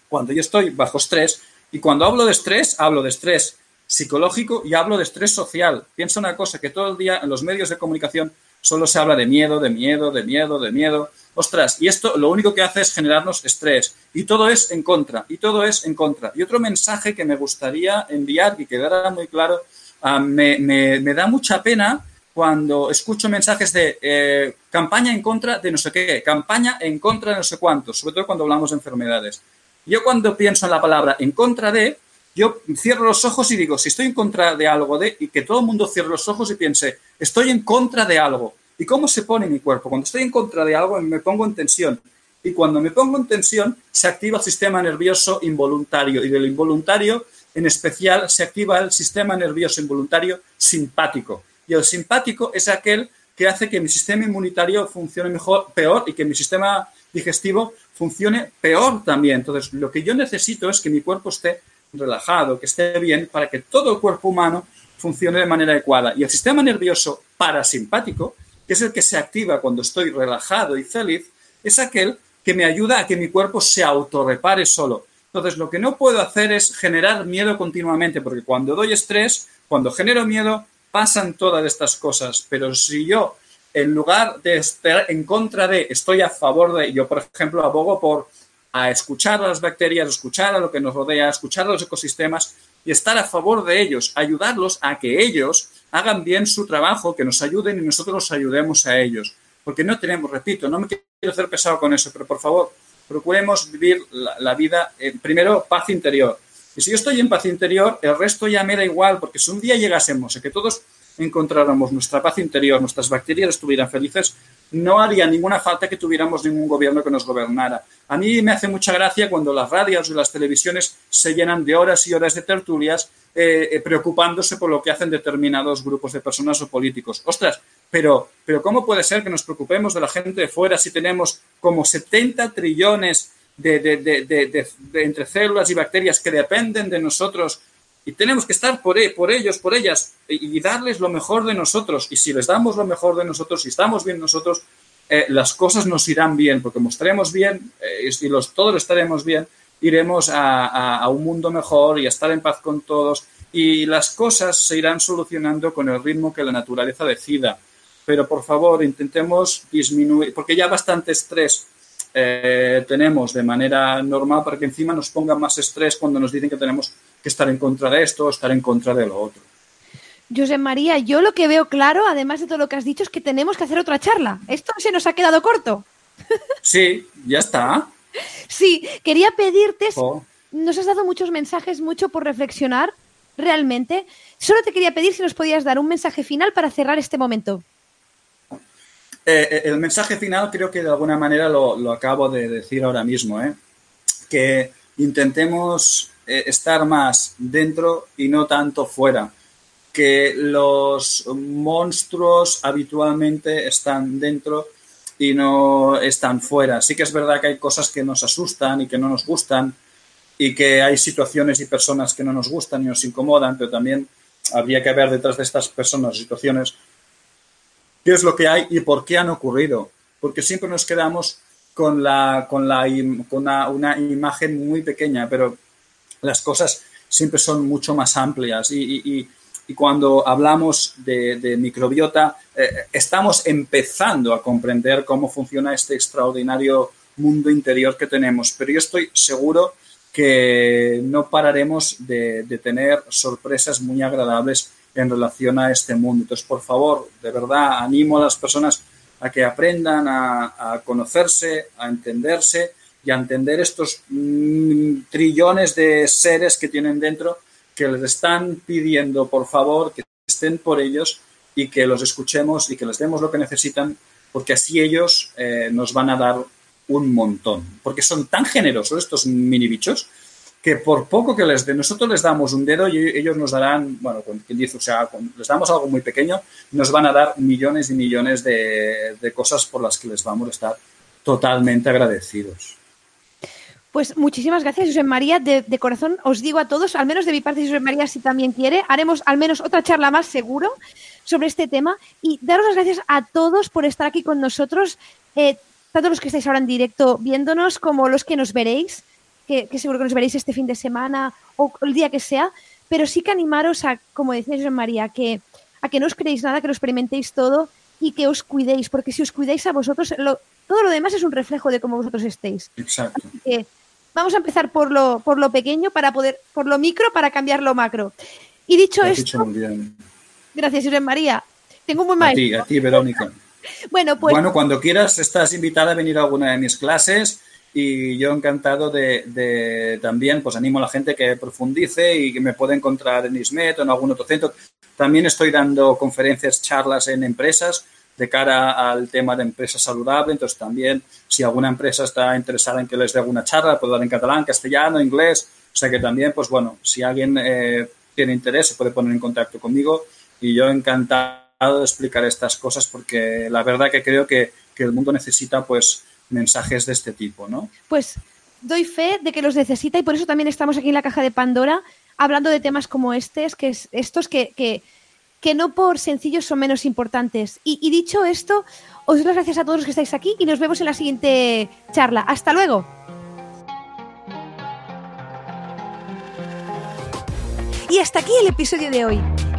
cuando yo estoy bajo estrés, y cuando hablo de estrés, hablo de estrés psicológico y hablo de estrés social. Piensa una cosa, que todo el día en los medios de comunicación solo se habla de miedo, de miedo, de miedo, de miedo. Ostras, y esto lo único que hace es generarnos estrés. Y todo es en contra, y todo es en contra. Y otro mensaje que me gustaría enviar y quedara muy claro, ah, me, me da mucha pena cuando escucho mensajes de eh, campaña en contra de no sé qué, campaña en contra de no sé cuánto, sobre todo cuando hablamos de enfermedades. Yo cuando pienso en la palabra en contra de, yo cierro los ojos y digo, si estoy en contra de algo de, y que todo el mundo cierre los ojos y piense, estoy en contra de algo. ¿Y cómo se pone mi cuerpo? Cuando estoy en contra de algo me pongo en tensión. y cuando me pongo en tensión se activa el sistema nervioso involuntario y del involuntario en especial se activa el sistema nervioso involuntario simpático. Y el simpático es aquel que hace que mi sistema inmunitario funcione mejor, peor y que mi sistema digestivo funcione peor también. Entonces, lo que yo necesito es que mi cuerpo esté relajado, que esté bien, para que todo el cuerpo humano funcione de manera adecuada. Y el sistema nervioso parasimpático, que es el que se activa cuando estoy relajado y feliz, es aquel que me ayuda a que mi cuerpo se autorrepare solo. Entonces, lo que no puedo hacer es generar miedo continuamente, porque cuando doy estrés, cuando genero miedo, pasan todas estas cosas. Pero si yo, en lugar de estar en contra de, estoy a favor de, yo, por ejemplo, abogo por a escuchar a las bacterias, escuchar a lo que nos rodea, escuchar a los ecosistemas y estar a favor de ellos, ayudarlos a que ellos hagan bien su trabajo, que nos ayuden y nosotros nos ayudemos a ellos. Porque no tenemos, repito, no me quiero hacer pesado con eso, pero por favor, procuremos vivir la, vida, en, primero, paz interior. Y si yo estoy en paz interior, el resto ya me da igual, porque si un día llegásemos a que todos encontráramos nuestra paz interior, nuestras bacterias estuvieran felices, no haría ninguna falta que tuviéramos ningún gobierno que nos gobernara. A mí me hace mucha gracia cuando las radios y las televisiones se llenan de horas y horas de tertulias eh, eh, preocupándose por lo que hacen determinados grupos de personas o políticos. Ostras, pero, pero ¿cómo puede ser que nos preocupemos de la gente de fuera si tenemos como 70 trillones de, de entre células y bacterias que dependen de nosotros y tenemos que estar por, e, por ellos, por ellas, y darles lo mejor de nosotros. Y si les damos lo mejor de nosotros, si estamos bien nosotros, eh, las cosas nos irán bien, porque mostraremos bien eh, y los, todos estaremos bien, iremos a, un mundo mejor y a estar en paz con todos. Y las cosas se irán solucionando con el ritmo que la naturaleza decida. Pero por favor, intentemos disminuir, porque ya bastante estrés eh, tenemos de manera normal para que encima nos ponga más estrés cuando nos dicen que tenemos que estar en contra de esto o estar en contra de lo otro. José María, yo lo que veo claro, además de todo lo que has dicho, es que tenemos que hacer otra charla. Esto se nos ha quedado corto. Sí, ya está. sí, quería pedirte, oh. nos has dado muchos mensajes, mucho por reflexionar, realmente. Solo te quería pedir si nos podías dar un mensaje final para cerrar este momento. Eh, eh, el mensaje final creo que de alguna manera lo, lo acabo de decir ahora mismo, ¿eh? que intentemos eh, estar más dentro y no tanto fuera. Que los monstruos habitualmente están dentro y no están fuera. Sí que es verdad que hay cosas que nos asustan y que no nos gustan y que hay situaciones y personas que no nos gustan y nos incomodan, pero también habría que ver detrás de estas personas, situaciones, qué es lo que hay y por qué han ocurrido. Porque siempre nos quedamos con, la, con, la, con una imagen muy pequeña, pero las cosas siempre son mucho más amplias y, cuando hablamos de, microbiota eh, estamos empezando a comprender cómo funciona este extraordinario mundo interior que tenemos, pero yo estoy seguro que no pararemos de, tener sorpresas muy agradables en relación a este mundo. Entonces, por favor, de verdad, animo a las personas a que aprendan a conocerse, a entenderse y a entender estos mm, trillones de seres que tienen dentro que les están pidiendo, por favor, que estén por ellos y que los escuchemos y que les demos lo que necesitan, porque así ellos eh, nos van a dar un montón. Porque son tan generosos estos mini bichos que por poco que les de nosotros les damos un dedo y ellos nos darán, bueno, quien dice, o sea, les damos algo muy pequeño, nos van a dar millones y millones de, de cosas por las que les vamos a estar totalmente agradecidos. Pues muchísimas gracias, José María. De, corazón os digo a todos, al menos de mi parte, José María, si también quiere, haremos al menos otra charla más seguro sobre este tema. Y daros las gracias a todos por estar aquí con nosotros, eh, tanto los que estáis ahora en directo viéndonos como los que nos veréis, que, seguro que nos veréis este fin de semana o el día que sea. Pero sí que animaros a, como decía José María, que, a que no os creéis nada, que lo experimentéis todo y que os cuidéis, porque si os cuidáis a vosotros, todo lo demás es un reflejo de cómo vosotros estéis. Exacto. Vamos a empezar por lo, por lo pequeño para poder, por lo micro para cambiar lo macro. Y dicho esto, gracias, José María. Tengo un buen maestro. A ti, a ti, Verónica. bueno, pues. Bueno, cuando quieras, estás invitada a venir a alguna de mis clases y yo encantado de, también, pues animo a la gente que profundice y que me pueda encontrar en ISMET o en algún otro centro. También estoy dando conferencias, charlas en empresas de cara al tema de empresa saludable. Entonces también si alguna empresa está interesada en que les dé alguna charla, puedo dar en catalán, castellano, inglés. O sea que también, pues bueno, si alguien eh, tiene interés se puede poner en contacto conmigo y yo encantado de explicar estas cosas porque la verdad que creo que, que el mundo necesita pues mensajes de este tipo, ¿no? Pues doy fe de que los necesita y por eso también estamos aquí en la caja de Pandora hablando de temas como estos, que es, estos que, que, que, no por sencillos son menos importantes. Y, y dicho esto, os doy las gracias a todos los que estáis aquí y nos vemos en la siguiente charla. Hasta luego. Y hasta aquí el episodio de hoy.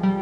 Thank you.